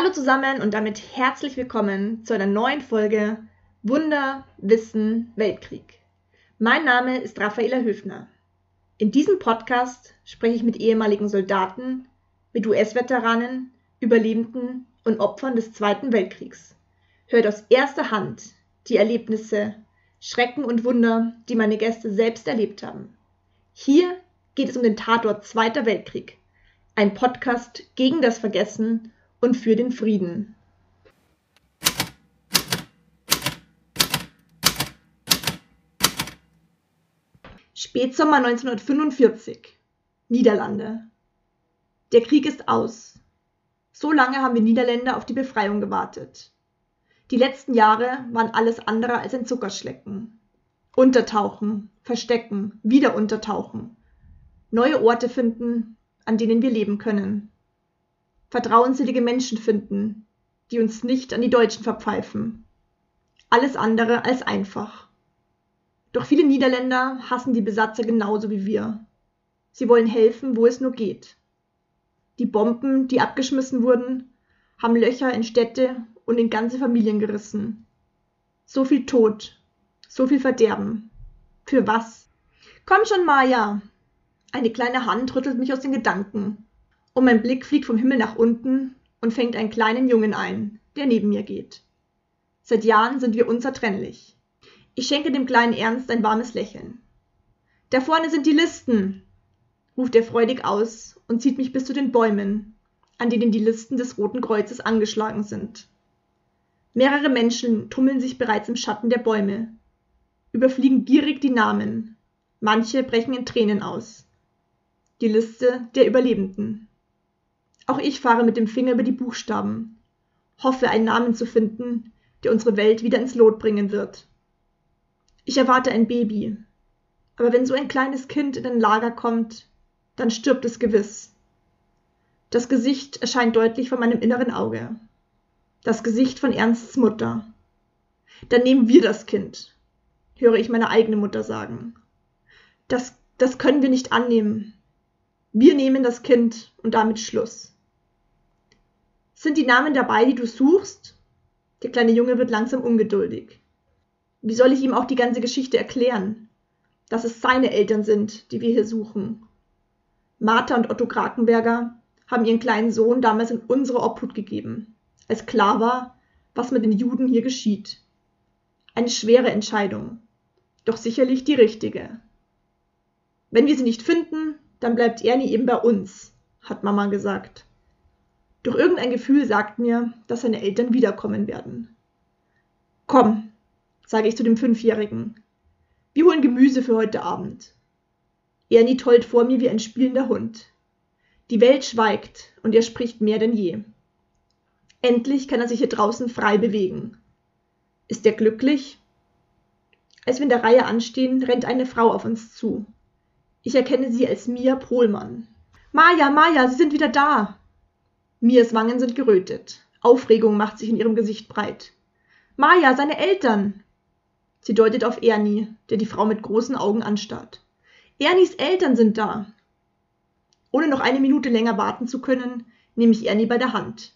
Hallo zusammen und damit herzlich willkommen zu einer neuen Folge Wunder, Wissen, Weltkrieg. Mein Name ist Raffaela Höfner. In diesem Podcast spreche ich mit ehemaligen Soldaten, mit US-Veteranen, Überlebenden und Opfern des Zweiten Weltkriegs. Hört aus erster Hand die Erlebnisse, Schrecken und Wunder, die meine Gäste selbst erlebt haben. Hier geht es um den Tatort Zweiter Weltkrieg, ein Podcast gegen das Vergessen und für den Frieden. Spätsommer 1945. Niederlande. Der Krieg ist aus. So lange haben wir Niederländer auf die Befreiung gewartet. Die letzten Jahre waren alles andere als ein Zuckerschlecken. Untertauchen, verstecken, wieder untertauchen. Neue Orte finden, an denen wir leben können. Vertrauenswürdige Menschen finden, die uns nicht an die Deutschen verpfeifen. Alles andere als einfach. Doch viele Niederländer hassen die Besatzer genauso wie wir. Sie wollen helfen, wo es nur geht. Die Bomben, die abgeschmissen wurden, haben Löcher in Städte und in ganze Familien gerissen. So viel Tod, so viel Verderben. Für was? Komm schon, Maja! Eine kleine Hand rüttelt mich aus den Gedanken. Und mein Blick fliegt vom Himmel nach unten und fängt einen kleinen Jungen ein, der neben mir geht. Seit Jahren sind wir unzertrennlich. Ich schenke dem kleinen Ernst ein warmes Lächeln. Da vorne sind die Listen, ruft er freudig aus und zieht mich bis zu den Bäumen, an denen die Listen des Roten Kreuzes angeschlagen sind. Mehrere Menschen tummeln sich bereits im Schatten der Bäume, überfliegen gierig die Namen, manche brechen in Tränen aus. Die Liste der Überlebenden. Auch ich fahre mit dem Finger über die Buchstaben, hoffe einen Namen zu finden, der unsere Welt wieder ins Lot bringen wird. Ich erwarte ein Baby, aber wenn so ein kleines Kind in ein Lager kommt, dann stirbt es gewiss. Das Gesicht erscheint deutlich vor meinem inneren Auge. Das Gesicht von Ernsts Mutter. Dann nehmen wir das Kind, höre ich meine eigene Mutter sagen. Das, das können wir nicht annehmen. Wir nehmen das Kind und damit Schluss. Sind die Namen dabei, die du suchst? Der kleine Junge wird langsam ungeduldig. Wie soll ich ihm auch die ganze Geschichte erklären? Dass es seine Eltern sind, die wir hier suchen. Martha und Otto Krakenberger haben ihren kleinen Sohn damals in unsere Obhut gegeben, als klar war, was mit den Juden hier geschieht. Eine schwere Entscheidung, doch sicherlich die richtige. Wenn wir sie nicht finden, dann bleibt Ernie eben bei uns, hat Mama gesagt. Doch irgendein Gefühl sagt mir, dass seine Eltern wiederkommen werden. Komm, sage ich zu dem Fünfjährigen. Wir holen Gemüse für heute Abend. Ernie tollt vor mir wie ein spielender Hund. Die Welt schweigt und er spricht mehr denn je. Endlich kann er sich hier draußen frei bewegen. Ist er glücklich? Als wir in der Reihe anstehen, rennt eine Frau auf uns zu. Ich erkenne sie als Mia Pohlmann. Maja, Maja, Sie sind wieder da. Mias Wangen sind gerötet. Aufregung macht sich in ihrem Gesicht breit. Maja, seine Eltern. Sie deutet auf Ernie, der die Frau mit großen Augen anstarrt. Ernies Eltern sind da. Ohne noch eine Minute länger warten zu können, nehme ich Ernie bei der Hand.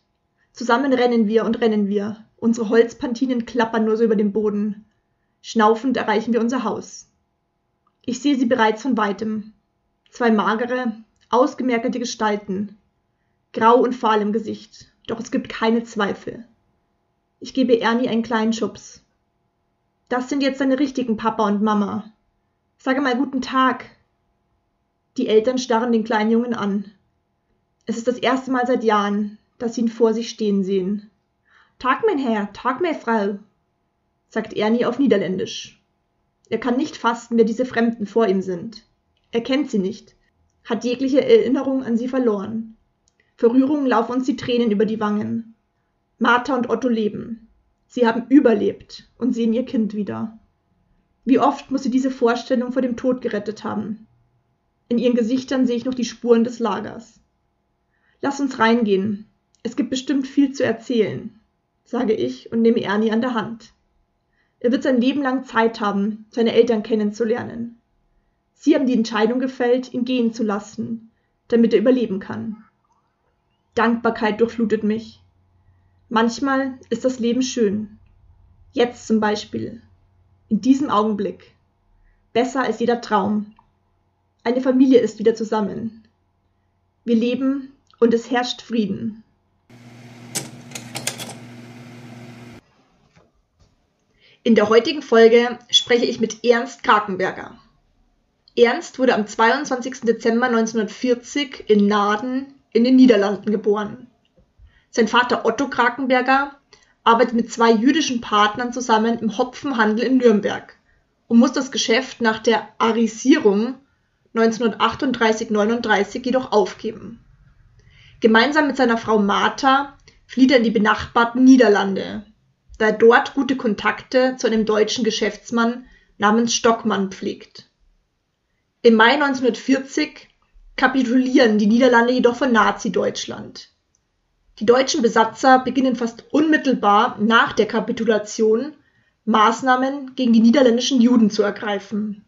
Zusammen rennen wir und rennen wir. Unsere Holzpantinen klappern nur so über den Boden. Schnaufend erreichen wir unser Haus. Ich sehe sie bereits von weitem. Zwei magere, ausgemerkelte Gestalten. Grau und fahl im Gesicht, doch es gibt keine Zweifel. Ich gebe Ernie einen kleinen Schubs. Das sind jetzt deine richtigen Papa und Mama. Sage mal guten Tag. Die Eltern starren den kleinen Jungen an. Es ist das erste Mal seit Jahren, dass sie ihn vor sich stehen sehen. Tag, mein Herr, Tag, meine Frau, sagt Ernie auf Niederländisch. Er kann nicht fassen, wer diese Fremden vor ihm sind. Er kennt sie nicht, hat jegliche Erinnerung an sie verloren. Vor Rührung laufen uns die Tränen über die Wangen. Martha und Otto leben. Sie haben überlebt und sehen ihr Kind wieder. Wie oft muss sie diese Vorstellung vor dem Tod gerettet haben. In ihren Gesichtern sehe ich noch die Spuren des Lagers. Lass uns reingehen. Es gibt bestimmt viel zu erzählen, sage ich und nehme Ernie an der Hand. Er wird sein Leben lang Zeit haben, seine Eltern kennenzulernen. Sie haben die Entscheidung gefällt, ihn gehen zu lassen, damit er überleben kann. Dankbarkeit durchflutet mich. Manchmal ist das Leben schön. Jetzt zum Beispiel. In diesem Augenblick. Besser als jeder Traum. Eine Familie ist wieder zusammen. Wir leben und es herrscht Frieden. In der heutigen Folge spreche ich mit Ernst Krakenberger. Ernst wurde am 22. Dezember 1940 in Naden in den Niederlanden geboren. Sein Vater Otto Krakenberger arbeitet mit zwei jüdischen Partnern zusammen im Hopfenhandel in Nürnberg und muss das Geschäft nach der Arisierung 1938-39 jedoch aufgeben. Gemeinsam mit seiner Frau Martha flieht er in die benachbarten Niederlande, da er dort gute Kontakte zu einem deutschen Geschäftsmann namens Stockmann pflegt. Im Mai 1940 kapitulieren die Niederlande jedoch von Nazi-Deutschland. Die deutschen Besatzer beginnen fast unmittelbar nach der Kapitulation Maßnahmen gegen die niederländischen Juden zu ergreifen.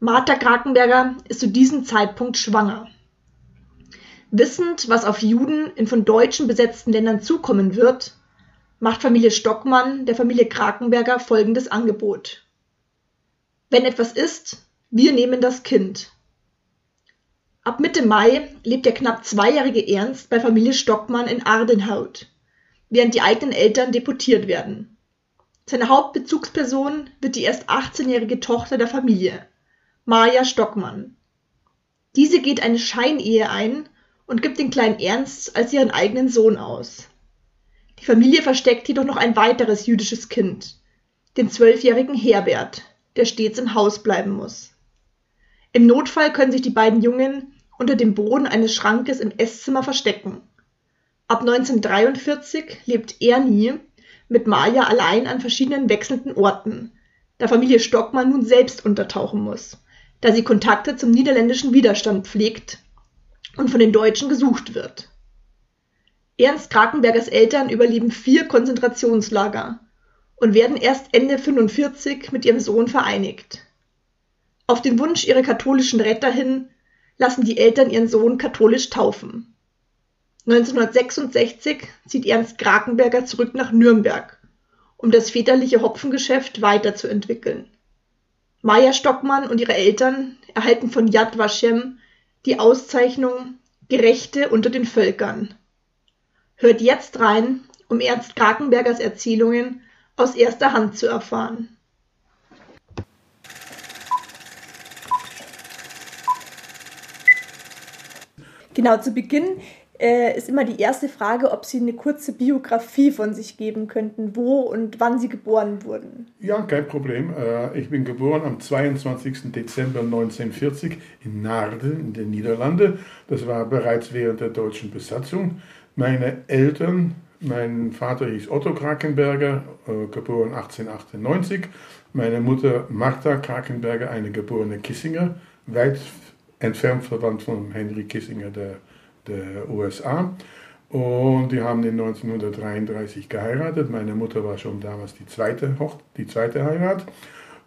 Martha Krakenberger ist zu diesem Zeitpunkt schwanger. Wissend, was auf Juden in von Deutschen besetzten Ländern zukommen wird, macht Familie Stockmann der Familie Krakenberger folgendes Angebot. Wenn etwas ist, wir nehmen das Kind. Ab Mitte Mai lebt der knapp zweijährige Ernst bei Familie Stockmann in Ardenhout, während die eigenen Eltern deportiert werden. Seine Hauptbezugsperson wird die erst 18-jährige Tochter der Familie, Maja Stockmann. Diese geht eine Scheinehe ein und gibt den kleinen Ernst als ihren eigenen Sohn aus. Die Familie versteckt jedoch noch ein weiteres jüdisches Kind, den zwölfjährigen Herbert, der stets im Haus bleiben muss. Im Notfall können sich die beiden Jungen unter dem Boden eines Schrankes im Esszimmer verstecken. Ab 1943 lebt Ernie mit Maja allein an verschiedenen wechselnden Orten, da Familie Stockmann nun selbst untertauchen muss, da sie Kontakte zum niederländischen Widerstand pflegt und von den Deutschen gesucht wird. Ernst Krakenbergers Eltern überleben vier Konzentrationslager und werden erst Ende 45 mit ihrem Sohn vereinigt. Auf den Wunsch ihrer katholischen Retter hin lassen die Eltern ihren Sohn katholisch taufen. 1966 zieht Ernst Krakenberger zurück nach Nürnberg, um das väterliche Hopfengeschäft weiterzuentwickeln. Maja Stockmann und ihre Eltern erhalten von Yad Vashem die Auszeichnung Gerechte unter den Völkern. Hört jetzt rein, um Ernst Krakenbergers Erzählungen aus erster Hand zu erfahren. Genau, zu Beginn äh, ist immer die erste Frage, ob Sie eine kurze Biografie von sich geben könnten, wo und wann Sie geboren wurden. Ja, kein Problem. Äh, ich bin geboren am 22. Dezember 1940 in Naarden in den Niederlanden. Das war bereits während der deutschen Besatzung. Meine Eltern, mein Vater hieß Otto Krakenberger, äh, geboren 1898. Meine Mutter Martha Krakenberger, eine geborene Kissinger, weit entfernt verwandt von Henry Kissinger der, der USA. Und die haben in 1933 geheiratet. Meine Mutter war schon damals die zweite, Hoch die zweite Heirat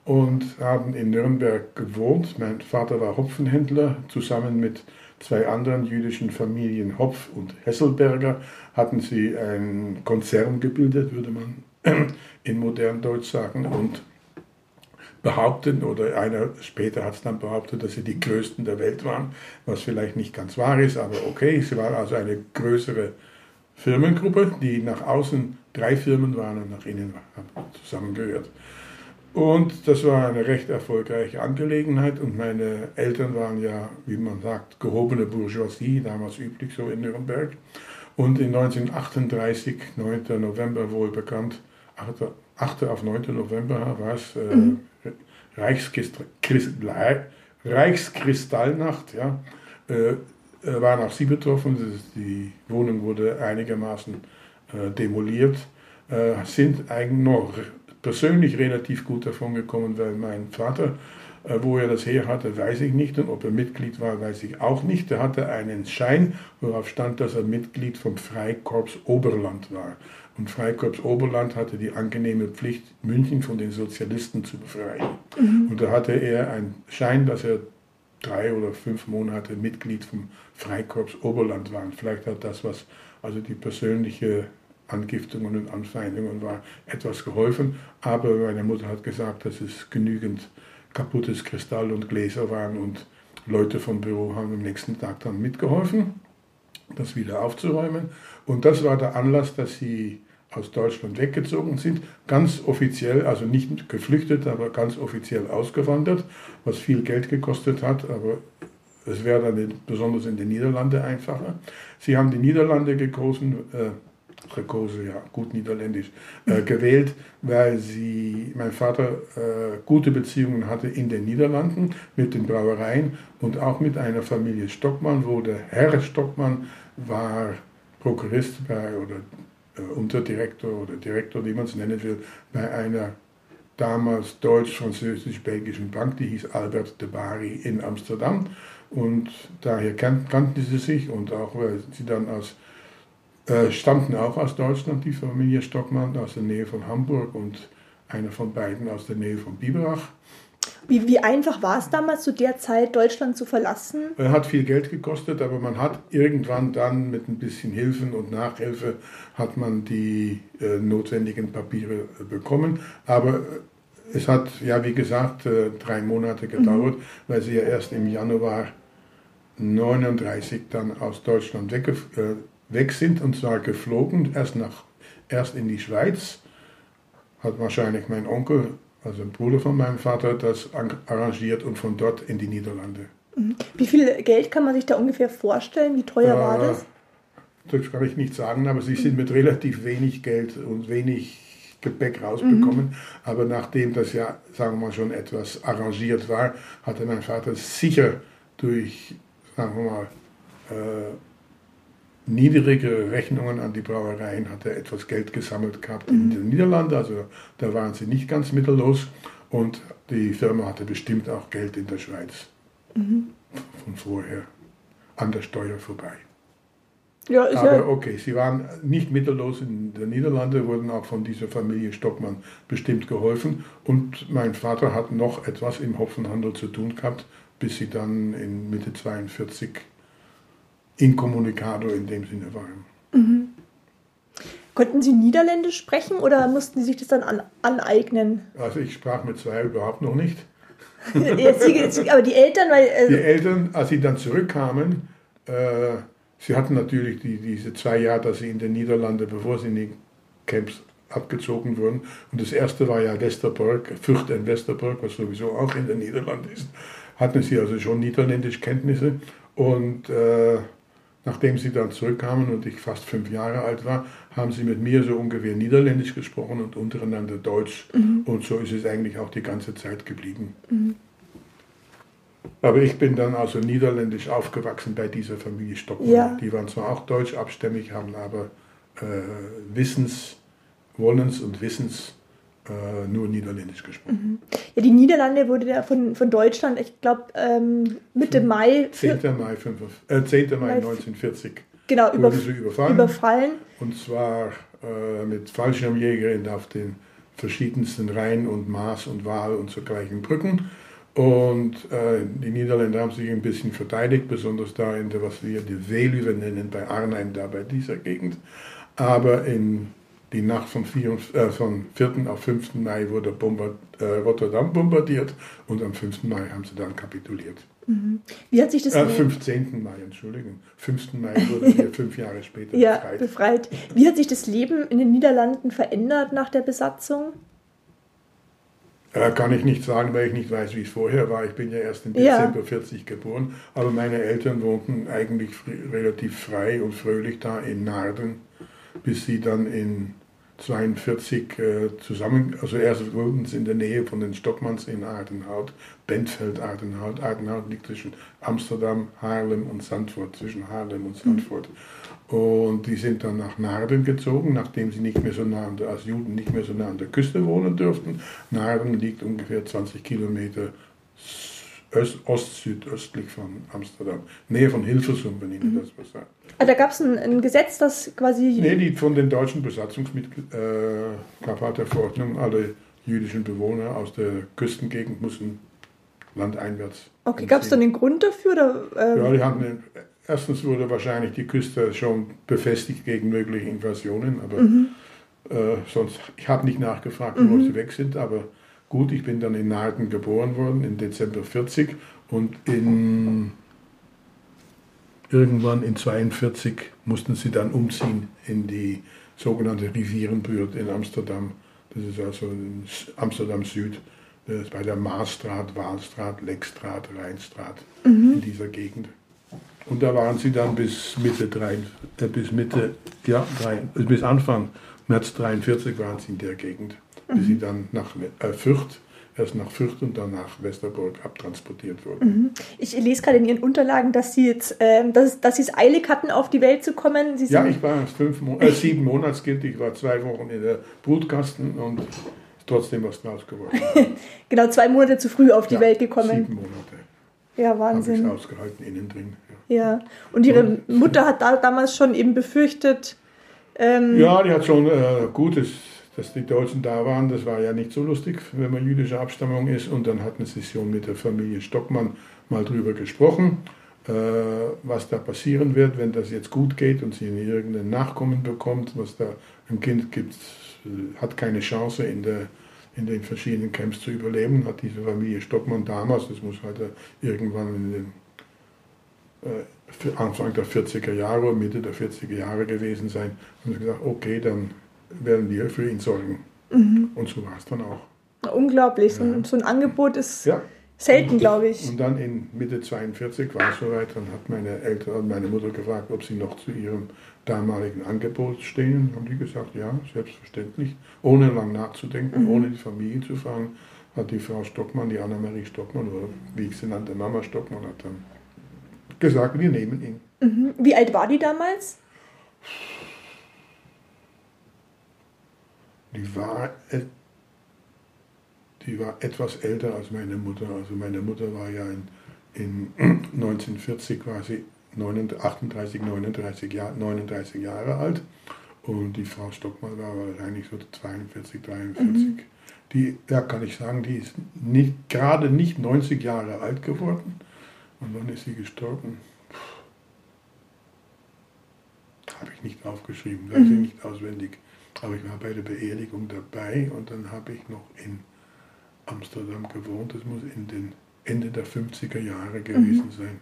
und haben in Nürnberg gewohnt. Mein Vater war Hopfenhändler. Zusammen mit zwei anderen jüdischen Familien, Hopf und Hesselberger, hatten sie einen Konzern gebildet, würde man in modern Deutsch sagen. Und behaupten, oder einer später hat es dann behauptet, dass sie die größten der Welt waren, was vielleicht nicht ganz wahr ist, aber okay, sie war also eine größere Firmengruppe, die nach außen drei Firmen waren und nach innen zusammengehört. Und das war eine recht erfolgreiche Angelegenheit und meine Eltern waren ja, wie man sagt, gehobene Bourgeoisie, damals üblich so in Nürnberg. Und in 1938, 9. November wohl bekannt, 8. 8. auf 9. November war es, äh, mhm. Reichskristallnacht, ja, äh, waren auch sie betroffen. Die Wohnung wurde einigermaßen äh, demoliert, äh, sind eigentlich noch persönlich relativ gut davon gekommen, weil mein Vater, wo er das her hatte, weiß ich nicht und ob er Mitglied war, weiß ich auch nicht. Er hatte einen Schein, worauf stand, dass er Mitglied vom Freikorps Oberland war. Und Freikorps Oberland hatte die angenehme Pflicht, München von den Sozialisten zu befreien. Mhm. Und da hatte er einen Schein, dass er drei oder fünf Monate Mitglied vom Freikorps Oberland war. Vielleicht hat das was, also die persönliche Angiftungen und Anfeindungen war etwas geholfen. Aber meine Mutter hat gesagt, dass es genügend kaputtes Kristall und Gläser waren und Leute vom Büro haben am nächsten Tag dann mitgeholfen, das wieder aufzuräumen. Und das war der Anlass, dass sie aus Deutschland weggezogen sind, ganz offiziell, also nicht geflüchtet, aber ganz offiziell ausgewandert, was viel Geld gekostet hat, aber es wäre dann besonders in den Niederlanden einfacher. Sie haben die Niederlande gekosen, äh, Gekose, ja, gut niederländisch, äh, gewählt, weil sie, mein Vater äh, gute Beziehungen hatte in den Niederlanden mit den Brauereien und auch mit einer Familie Stockmann, wo der Herr Stockmann war Prokurist bei, oder Unterdirektor oder Direktor, wie man es nennen will, bei einer damals deutsch-französisch-belgischen Bank, die hieß Albert de Bari in Amsterdam. Und daher kannten sie sich und auch weil sie dann aus, äh, stammten auch aus Deutschland, die Familie Stockmann, aus der Nähe von Hamburg und einer von beiden aus der Nähe von Biberach. Wie, wie einfach war es damals zu der Zeit, Deutschland zu verlassen? Er hat viel Geld gekostet, aber man hat irgendwann dann mit ein bisschen Hilfen und Nachhilfe hat man die äh, notwendigen Papiere bekommen. Aber äh, es hat, ja wie gesagt, äh, drei Monate gedauert, mhm. weil sie ja erst im Januar 39 dann aus Deutschland weg, äh, weg sind und zwar geflogen, erst, nach, erst in die Schweiz. Hat wahrscheinlich mein Onkel also ein Bruder von meinem Vater, das arrangiert und von dort in die Niederlande. Mhm. Wie viel Geld kann man sich da ungefähr vorstellen? Wie teuer äh, war das? Das kann ich nicht sagen, aber sie sind mit relativ wenig Geld und wenig Gepäck rausbekommen. Mhm. Aber nachdem das ja, sagen wir mal, schon etwas arrangiert war, hatte mein Vater sicher durch, sagen wir mal, äh, niedrigere Rechnungen an die Brauereien, hat er etwas Geld gesammelt gehabt mhm. in den Niederlanden, also da waren sie nicht ganz mittellos und die Firma hatte bestimmt auch Geld in der Schweiz mhm. von vorher an der Steuer vorbei. Ja, Aber ja okay, sie waren nicht mittellos in den Niederlanden, wurden auch von dieser Familie Stockmann bestimmt geholfen und mein Vater hat noch etwas im Hopfenhandel zu tun gehabt, bis sie dann in Mitte 42 Incommunicado in dem Sinne waren. Mhm. Konnten Sie Niederländisch sprechen oder mussten Sie sich das dann an, aneignen? Also ich sprach mit zwei überhaupt noch nicht. aber die Eltern, weil... Also die Eltern, als sie dann zurückkamen, äh, sie hatten natürlich die, diese zwei Jahre, dass sie in den Niederlanden, bevor sie in die Camps abgezogen wurden. Und das erste war ja Westerbork, Fürth in Westerbork, was sowieso auch in den Niederlanden ist. Hatten sie also schon Niederländisch Kenntnisse. Und äh, Nachdem sie dann zurückkamen und ich fast fünf Jahre alt war, haben sie mit mir so ungefähr Niederländisch gesprochen und untereinander Deutsch. Mhm. Und so ist es eigentlich auch die ganze Zeit geblieben. Mhm. Aber ich bin dann also niederländisch aufgewachsen bei dieser Familie Stockmann. Ja. Die waren zwar auch deutsch abstämmig, haben aber äh, Wissens, Wollens und Wissens äh, nur Niederländisch gesprochen. Mhm. Ja, die Niederlande wurde ja von, von Deutschland, ich glaube, ähm, Mitte Mai. 10. Mai, 5, äh, 10. Mai 1940. Genau, über, wurde sie überfallen. überfallen. Und zwar äh, mit Fallschirmjägern auf den verschiedensten Rhein und Maas und Waal und so gleichen Brücken. Und äh, die Niederländer haben sich ein bisschen verteidigt, besonders da in der, was wir die Veluwe nennen, bei Arnhem, da bei dieser Gegend. Aber in die Nacht vom, 4, äh, vom 4. auf 5. Mai wurde Bombard, äh, Rotterdam bombardiert und am 5. Mai haben sie dann kapituliert. Mhm. Wie hat sich das... Äh, 15. Mai, Entschuldigung. 5. Mai wurden wir fünf Jahre später ja, befreit. befreit. Wie hat sich das Leben in den Niederlanden verändert nach der Besatzung? Äh, kann ich nicht sagen, weil ich nicht weiß, wie es vorher war. Ich bin ja erst im Dezember ja. 40 geboren, aber meine Eltern wohnten eigentlich relativ frei und fröhlich da in Naarden bis sie dann in 42 äh, zusammen, also erst wurden sie in der Nähe von den Stockmanns in Aardenhout, Bentveld, Aardenhout. Aardenhout liegt zwischen Amsterdam, Haarlem und Zandvoort, zwischen Haarlem und Zandvoort. Und die sind dann nach Naarden gezogen, nachdem sie nicht mehr so nah an der, als Juden nicht mehr so nah an der Küste wohnen dürften. Naarden liegt ungefähr 20 Kilometer öst, ost-südöstlich von Amsterdam. Nähe von Hilversum, wenn Ihnen das was sagt. Also da gab es ein, ein Gesetz, das quasi. Nee, die von den deutschen Besatzungsmitgliedern äh, Verordnung, alle jüdischen Bewohner aus der Küstengegend mussten landeinwärts. Okay, gab es dann den Grund dafür? Oder, ähm, Ja, die hatten, erstens wurde wahrscheinlich die Küste schon befestigt gegen mögliche Invasionen, aber äh, sonst, ich habe nicht nachgefragt, wo sie weg sind, aber gut, ich bin dann in Naarden geboren worden, im Dezember 40 und in irgendwann in 42 mussten sie dann umziehen in die sogenannte Rivierenbuurt in Amsterdam. Das ist also in Amsterdam Süd, das ist bei der Maasstraat, Waalstraat, Lekstraat, Rheinstraat, in dieser Gegend. Und da waren sie dann bis Mitte, drei, äh, bis Mitte, ja, drei, äh, bis Anfang März 43 waren sie in der Gegend, bis sie dann nach äh, Fürth, erst nach Fürth und dann nach Westerburg abtransportiert wurden. Ich lese gerade in Ihren Unterlagen, dass Sie jetzt, ähm, dass, dass Sie es eilig hatten, auf die Welt zu kommen. Ja, ich war erst fünf Mo äh, sieben Monatskind, ich war zwei Wochen in der Brutkasten und trotzdem was draus geworden. genau zwei Monate zu früh auf die Ja, Welt gekommen. Sieben Monate Ja, habe ich Wahnsinn. ausgehalten innen drin. Ja. Ja. Und Ihre Mutter hat da, damals schon eben befürchtet, ähm, Ja, die hat schon äh, gut, dass, die Deutschen da waren. Das war ja nicht so lustig, wenn man jüdischer Abstammung ist. Und dann hat eine Session mit der Familie Stockmann mal drüber gesprochen, äh, was da passieren wird, wenn das jetzt gut geht und sie irgendeinen Nachkommen bekommt, was da ein Kind gibt, äh, hat keine Chance in der in den verschiedenen Camps zu überleben, hat diese Familie Stockmann damals, das muss äh, irgendwann in den äh, Anfang der 40er Jahre, Mitte der 40er Jahre gewesen sein, haben sie gesagt, okay, dann werden wir für ihn sorgen. Und so war es dann auch. unglaublich. So, ein, so ein Angebot ist Ja. selten, glaube ich. Und dann in Mitte 42 war es soweit, dann hat meine Eltern, meine Mutter gefragt, ob sie noch zu ihrem damaligen Angebot stehen. Haben die gesagt, ja, selbstverständlich. Ohne lang nachzudenken, ohne die Familie zu fragen, hat die Frau Stockmann, die Annemarie Stockmann, oder wie ich sie nannte, Mama Stockmann, hat dann gesagt, wir nehmen ihn. Mhm. Wie alt war die damals? Die war, die war etwas älter als meine Mutter. Also meine Mutter war ja in, in 1940 quasi 39, 38, 39, Jahr, 39 Jahre alt. Und die Frau Stockmann war wahrscheinlich so 42, 43. Die, ja, kann ich sagen, die ist nicht, gerade nicht 90 Jahre alt geworden. Und wann ist sie gestorben? Habe ich nicht aufgeschrieben, weiß ich nicht auswendig. Aber ich war bei der Beerdigung dabei und dann habe ich noch in Amsterdam gewohnt. Das muss in den Ende der 50er Jahre gewesen sein.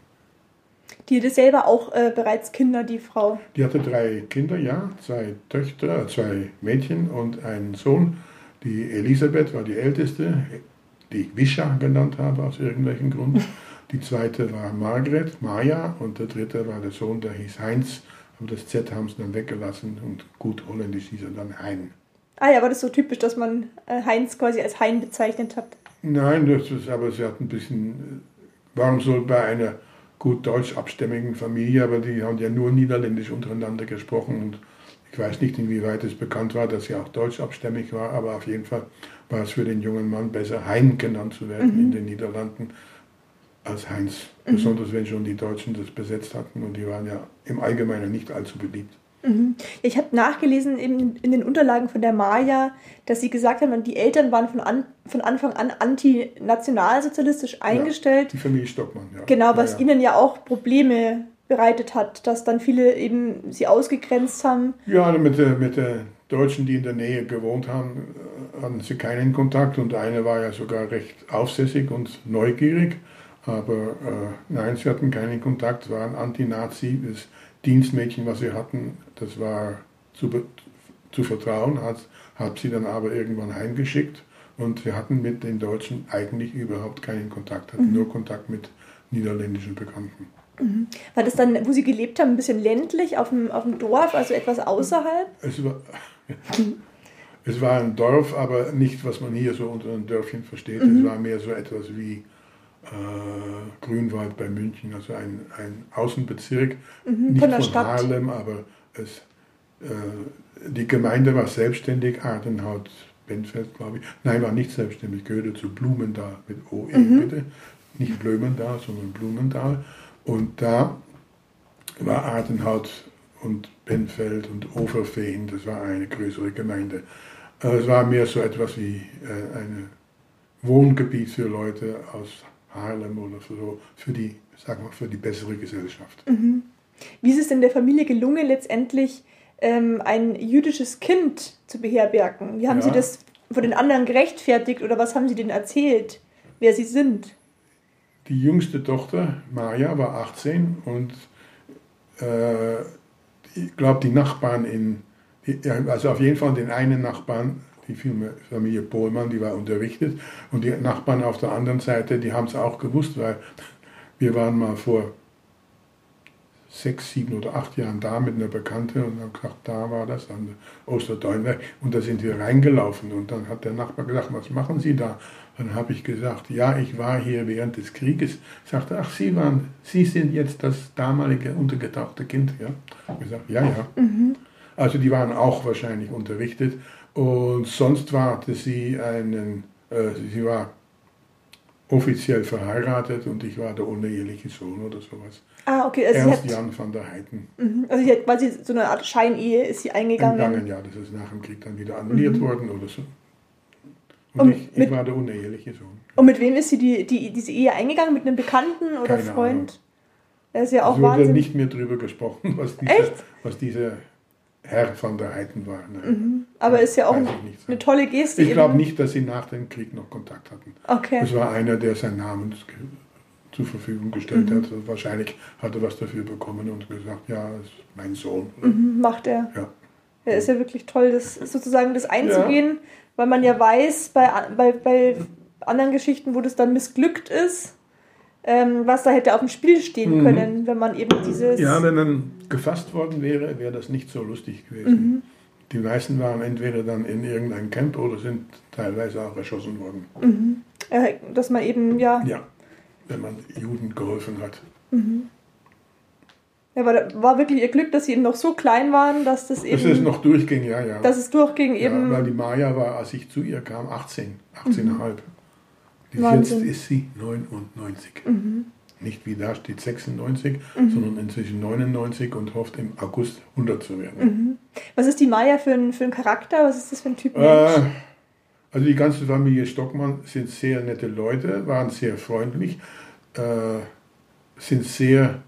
Die hatte selber auch äh, bereits Kinder, die Frau. Die hatte drei Kinder, ja, zwei Töchter, äh, zwei Mädchen und einen Sohn. Die Elisabeth war die älteste, die ich Wischa genannt habe aus irgendwelchen Gründen. Die zweite war Margret, Maja und der dritte war der Sohn, der hieß Heinz. Aber das Z haben sie dann weggelassen und gut holländisch hieß er dann Hein. Ah ja, war das so typisch, dass man äh, Heinz quasi als Hein bezeichnet hat? Nein, das ist, aber sie hat ein bisschen, äh, warum so bei einer gut deutsch abstämmigen Familie, aber die haben ja nur Niederländisch untereinander gesprochen und ich weiß nicht, inwieweit es bekannt war, dass sie auch deutsch abstämmig war, aber auf jeden Fall war es für den jungen Mann besser, Hein genannt zu werden in den Niederlanden als Heinz. Besonders wenn schon die Deutschen das besetzt hatten und die waren ja im Allgemeinen nicht allzu beliebt. Ich habe nachgelesen in, in den Unterlagen von der Maya, dass sie gesagt haben, die Eltern waren von, an, von Anfang an antinationalsozialistisch eingestellt. Die Familie Stockmann, ja. Genau, was ja, ja. ihnen ja auch Probleme bereitet hat, dass dann viele eben sie ausgegrenzt haben. Ja, mit, der- mit den Deutschen, die in der Nähe gewohnt haben, äh, hatten sie keinen Kontakt und eine war ja sogar recht aufsässig und neugierig. Aber äh, nein, sie hatten keinen Kontakt, es war ein Anti-Nazi. Das Dienstmädchen, was sie hatten, das war zu, zu vertrauen, hat, hat sie dann aber irgendwann heimgeschickt. Und wir hatten mit den Deutschen eigentlich überhaupt keinen Kontakt, hatten nur Kontakt mit niederländischen Bekannten. War das dann, wo sie gelebt haben, ein bisschen ländlich auf dem, auf dem Dorf, also etwas außerhalb? Es war, Es war ein Dorf, aber nicht, was man hier so unter einem Dörfchen versteht. Mhm. Es war mehr so etwas wie äh, Grünwald bei München, also ein, ein Außenbezirk, Mhm, nicht von der von Stadt. Haarlem, aber es, äh, die Gemeinde war selbstständig, Artenhaut, Benfeld, glaube ich. Nein, war nicht selbstständig, gehörte zu Blumendal mit OE, Mhm. bitte. Nicht Blömendal, sondern Blumendal. Und da war Artenhaut und Benfeld und Overveen, das war eine größere Gemeinde. Äh, Es war mehr so etwas wie äh, ein Wohngebiet für Leute aus Haarlem oder so, für die, sagen wir, für die bessere Gesellschaft. Wie ist es denn der Familie gelungen, letztendlich ähm, ein jüdisches Kind zu beherbergen? Wie haben Ja. Sie das von den anderen gerechtfertigt oder was haben Sie denen erzählt, wer Sie sind? Die jüngste Tochter, Maja, war 18 und äh, ich glaube, die Nachbarn in, also auf jeden Fall den einen Nachbarn, die Familie Pohlmann, die war unterrichtet und die Nachbarn auf der anderen Seite, die haben es auch gewusst, weil wir waren mal vor sechs, sieben oder acht Jahren da mit einer Bekannte und haben gesagt, da war das an der Osterdeunberg und da sind wir reingelaufen und dann hat der Nachbar gesagt, was machen Sie da? Dann habe ich gesagt, ja, ich war hier während des Krieges. Sagte, ach, Sie waren, Sie sind jetzt das damalige untergetauchte Kind, ja? Ich gesagt, ja, ja. Also die waren auch wahrscheinlich unterrichtet und sonst warte sie einen, äh, sie war offiziell verheiratet und ich war der uneheliche Sohn oder sowas. Ah, okay. Also, Ernst hat, Jan van der Heiden. Mhm. also sie hat quasi so eine Art Scheinehe ist sie eingegangen. Entgangen, ja, das ist nach dem Krieg dann wieder annulliert worden oder so. Und, Und ich, ich mit- war der uneheliche Sohn. Und mit wem ist sie die, die, diese Ehe eingegangen? Mit einem Bekannten oder Keine Freund? Das ist ja auch wurde Wahnsinn. nicht mehr drüber gesprochen, was dieser, was dieser Herr van der Heiden war. Nein. Aber ist ja auch eine tolle Geste. Ich glaube nicht, dass sie nach dem Krieg noch Kontakt hatten. Okay. Es war einer, der seinen Namen zur Verfügung gestellt Mhm. hat. Wahrscheinlich hat er was dafür bekommen und gesagt, ja, das ist mein Sohn. Mhm, macht er. Ja. Ja, ist ja wirklich toll, das sozusagen das einzugehen, weil man ja weiß, bei, bei, bei anderen Geschichten, wo das dann missglückt ist, was da hätte auf dem Spiel stehen Mhm. können, wenn man eben dieses. Ja, wenn man gefasst worden wäre, wäre das nicht so lustig gewesen. Mhm. Die meisten waren entweder dann in irgendein Camp oder sind teilweise auch erschossen worden. Mhm. äh, dass man eben, ja, Ja, wenn man Juden geholfen hat. ja war, war wirklich ihr Glück, dass sie eben noch so klein waren, dass das eben, Dass es noch durchging, ja, ja. dass es durchging eben. ja weil die Maya war, als ich zu ihr kam, 18, 18,5. Jetzt Wahnsinn. Mhm. ist sie 99. Nicht wie da steht 96, sondern inzwischen 99 und hofft im August 100 zu werden. Mhm. Was ist die Maya für ein, für ein Charakter? Was ist das für ein Typ Äh, also die ganze Familie Stockmann sind sehr nette Leute, waren sehr freundlich, äh, sind sehr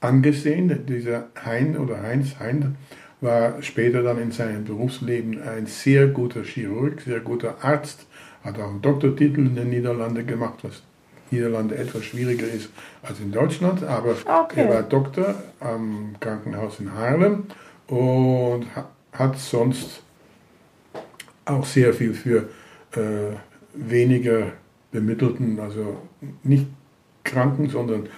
angesehen. Dieser Hein oder Heinz Hein war später dann in seinem Berufsleben ein sehr guter Chirurg, sehr guter Arzt, hat auch einen Doktortitel in den Niederlanden gemacht, was in den Niederlanden etwas schwieriger ist als in Deutschland, aber Okay. er war Doktor am Krankenhaus in Haarlem und ha- hat sonst auch sehr viel für äh, weniger bemittelten, also nicht Kranken, sondern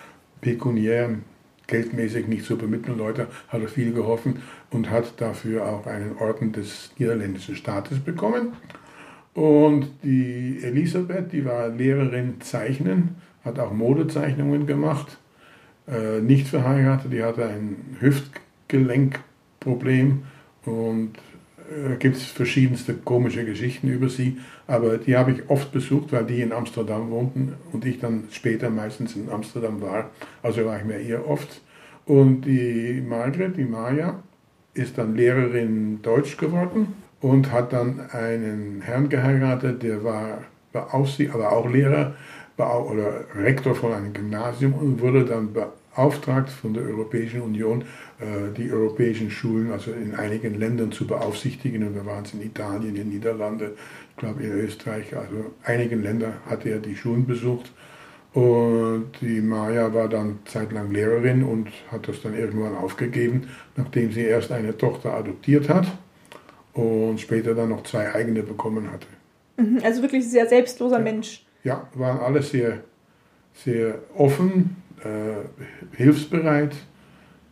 pekuniären, geldmäßig nicht so bemittelten Leute, hat er viel geholfen und hat dafür auch einen Orden des niederländischen Staates bekommen. Und die Elisabeth, die war Lehrerin Zeichnen, hat auch Modezeichnungen gemacht, äh, nicht verheiratet, die hatte ein Hüftgelenkproblem und äh, gibt es verschiedenste komische Geschichten über sie, aber die habe ich oft besucht, weil die in Amsterdam wohnten und ich dann später meistens in Amsterdam war. Also war ich mir eher oft. Und die Margret, die Maja, ist dann Lehrerin Deutsch geworden und hat dann einen Herrn geheiratet, der war Beaufsicht, aber auch Lehrer oder Rektor von einem Gymnasium und wurde dann beauftragt von der Europäischen Union, äh, die europäischen Schulen, also in einigen Ländern zu beaufsichtigen. Und da waren es in Italien, in Niederlande, ich glaube in Österreich, also einigen Ländern hat er die Schulen besucht. Und die Maja war dann zeitlang Lehrerin und hat das dann irgendwann aufgegeben, nachdem sie erst eine Tochter adoptiert hat und später dann noch zwei eigene bekommen hatte. Mhm, Also wirklich ein sehr selbstloser Mensch. Ja, waren alle sehr, sehr offen, äh, hilfsbereit.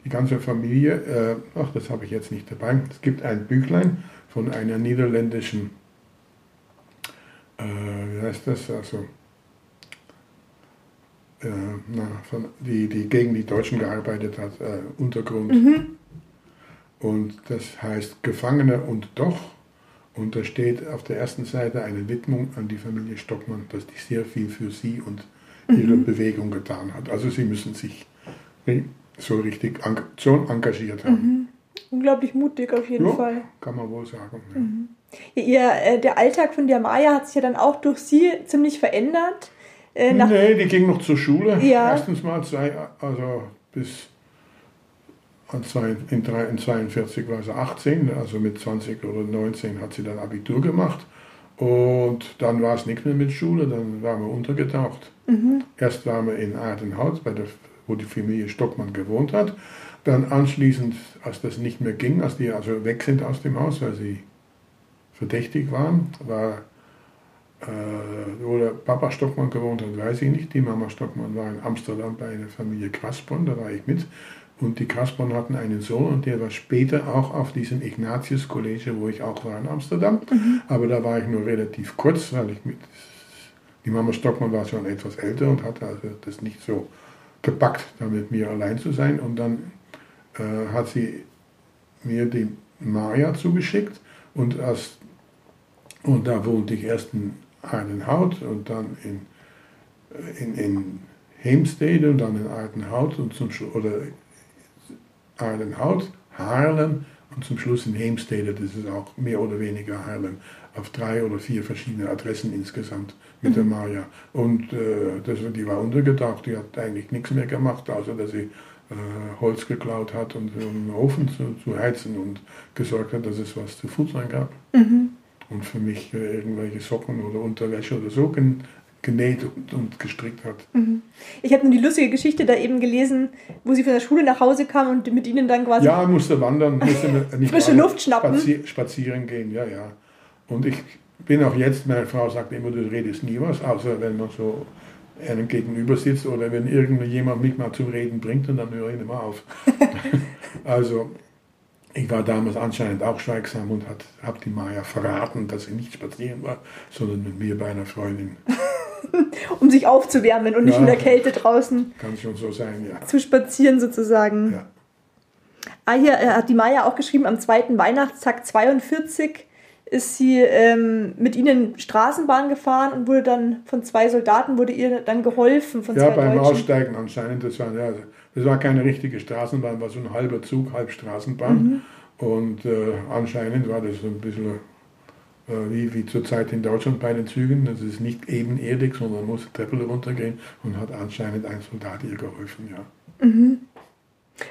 die ganze Familie, äh, ach, das habe ich jetzt nicht dabei. Es gibt ein Büchlein von einer niederländischen, äh, wie heißt das, also, äh, na, von, die, die gegen die Deutschen gearbeitet hat, äh, Untergrund. Und das heißt Gefangene und doch. Und da steht auf der ersten Seite eine Widmung an die Familie Stockmann, dass die sehr viel für sie und ihre Bewegung getan hat. Also sie müssen sich so richtig schon engagiert haben. Unglaublich mutig auf jeden Ja, Fall. kann man wohl sagen. Ja. Ja, Ihr, äh, der Alltag von der Maya hat sich ja dann auch durch sie ziemlich verändert. Äh, Nee, die ging noch zur Schule. Ja. Erstens mal, zwei, also bis zwei, in, drei, in 42 war sie 18, also mit 20 oder 19 hat sie dann Abitur gemacht. Und dann war es nichts mehr mit Schule, dann waren wir untergetaucht. Erst waren wir in Adenhaus, bei der, wo die Familie Stockmann gewohnt hat. Dann anschließend, als das nicht mehr ging, als die also weg sind aus dem Haus, weil sie verdächtig waren, war äh, wo der Papa Stockmann gewohnt hat, weiß ich nicht. Die Mama Stockmann war in Amsterdam bei der Familie Kraspon, da war ich mit. Und die Kraspon hatten einen Sohn und der war später auch auf diesem Ignatius College, wo ich auch war in Amsterdam. Aber da war ich nur relativ kurz, weil ich mit. Die Mama Stockmann war schon etwas älter und hatte also das nicht so gepackt, da mit mir allein zu sein. Und dann äh, hat sie mir die Maja zugeschickt und als und da wohnte ich erst in Arnhenhout und dann in, in, in Heemstede und dann in Arnhenhout und zum Schlu- oder Arnhenhout, Haarlem und zum Schluss in Heemstede, das ist auch mehr oder weniger Haarlem, auf drei oder vier verschiedene Adressen insgesamt mit der Maja. Und äh, das, die war untergetaucht, die hat eigentlich nichts mehr gemacht, außer dass sie äh, Holz geklaut hat und um den Ofen zu, zu heizen und gesorgt hat, dass es was zu futtern gab. Und für mich äh, irgendwelche Socken oder Unterwäsche oder so genäht und, und gestrickt hat. ich habe nur die lustige Geschichte da eben gelesen, wo sie von der Schule nach Hause kam und mit ihnen dann quasi. Ja, musste wandern, musste nicht Frische Luft schnappen. Spazier spazieren gehen, ja, ja. Und ich bin auch jetzt, meine Frau sagt immer, du redest nie was, außer wenn man so einem gegenüber sitzt oder wenn irgendjemand mich mal zum Reden bringt und dann höre ich immer auf. also, ich war damals anscheinend auch schweigsam und habe die Maya verraten, dass sie nicht spazieren war, sondern mit mir bei einer Freundin. um sich aufzuwärmen und nicht Ja. in der Kälte draußen Kann schon so sein, ja. zu spazieren sozusagen. ja. Ah, hier äh, hat die Maya auch geschrieben, am zweiten Weihnachtstag 42 ist sie ähm, mit ihnen Straßenbahn gefahren und wurde dann von zwei Soldaten, wurde ihr dann geholfen von Ja, beim Deutschen. Aussteigen anscheinend. Das war, ja, das war keine richtige Straßenbahn, war so ein halber Zug, halb Straßenbahn. Mhm. Und äh, anscheinend war das so ein bisschen wie, wie zurzeit in Deutschland bei den Zügen. Das ist nicht ebenerdig, sondern muss Treppe runtergehen und hat anscheinend ein Soldat ihr geholfen. Ja.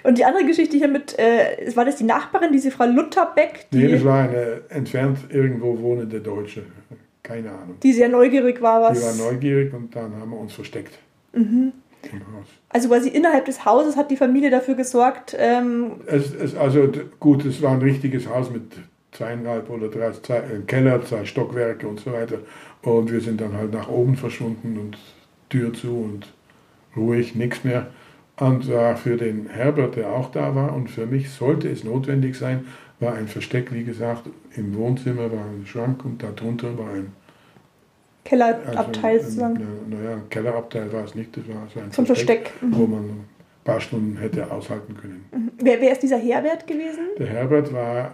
Und die andere Geschichte hier mit, äh, war das die Nachbarin, diese Frau Lutherbeck, die, Nee, das war eine entfernt irgendwo wohnende Deutsche. Keine Ahnung. die sehr neugierig war, was. Die war neugierig und dann haben wir uns versteckt im Haus. Also quasi innerhalb des Hauses hat die Familie dafür gesorgt, ähm, Es, es, also gut, es war ein richtiges Haus mit zweieinhalb oder drei, zwei, ein Keller, zwei Stockwerke und so weiter. Und wir sind dann halt nach oben verschwunden und Tür zu und ruhig, nichts mehr. Und war für den Herbert, der auch da war, und für mich sollte es notwendig sein, war ein Versteck, wie gesagt, im Wohnzimmer war ein Schrank und darunter war ein Kellerabteil also, Naja, Kellerabteil war es nicht, das war so ein Zum Versteck. Mhm. wo man ein paar Stunden hätte aushalten können. Wer, wer ist dieser Herbert gewesen? Der Herbert war,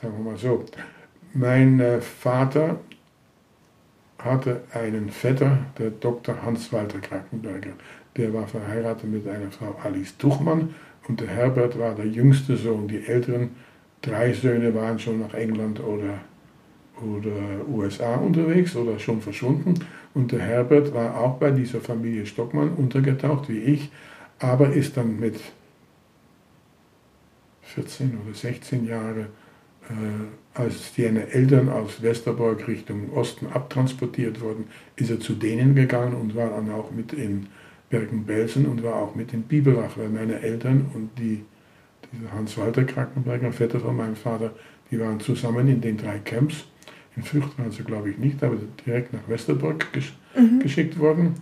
sagen wir mal so, mein äh, Vater hatte einen Vetter, der Dr. Hans-Walter Krankenberger. Der war verheiratet mit einer Frau Alice Tuchmann und der Herbert war der jüngste Sohn. Die älteren drei Söhne waren schon nach England oder, oder USA unterwegs oder schon verschwunden. Und der Herbert war auch bei dieser Familie Stockmann untergetaucht, wie ich, aber ist dann mit 14 oder 16 Jahre, äh, als seine Eltern aus Westerbork Richtung Osten abtransportiert wurden, ist er zu denen gegangen und war dann auch mit in Bergen-Belsen und war auch mit in Biberach, weil meine Eltern und die, dieser Hans-Walter Krankenberger, Vetter von meinem Vater, die waren zusammen in den drei Camps. In Fürth waren sie, glaube ich, nicht, aber direkt nach Westerbork gesch geschickt worden.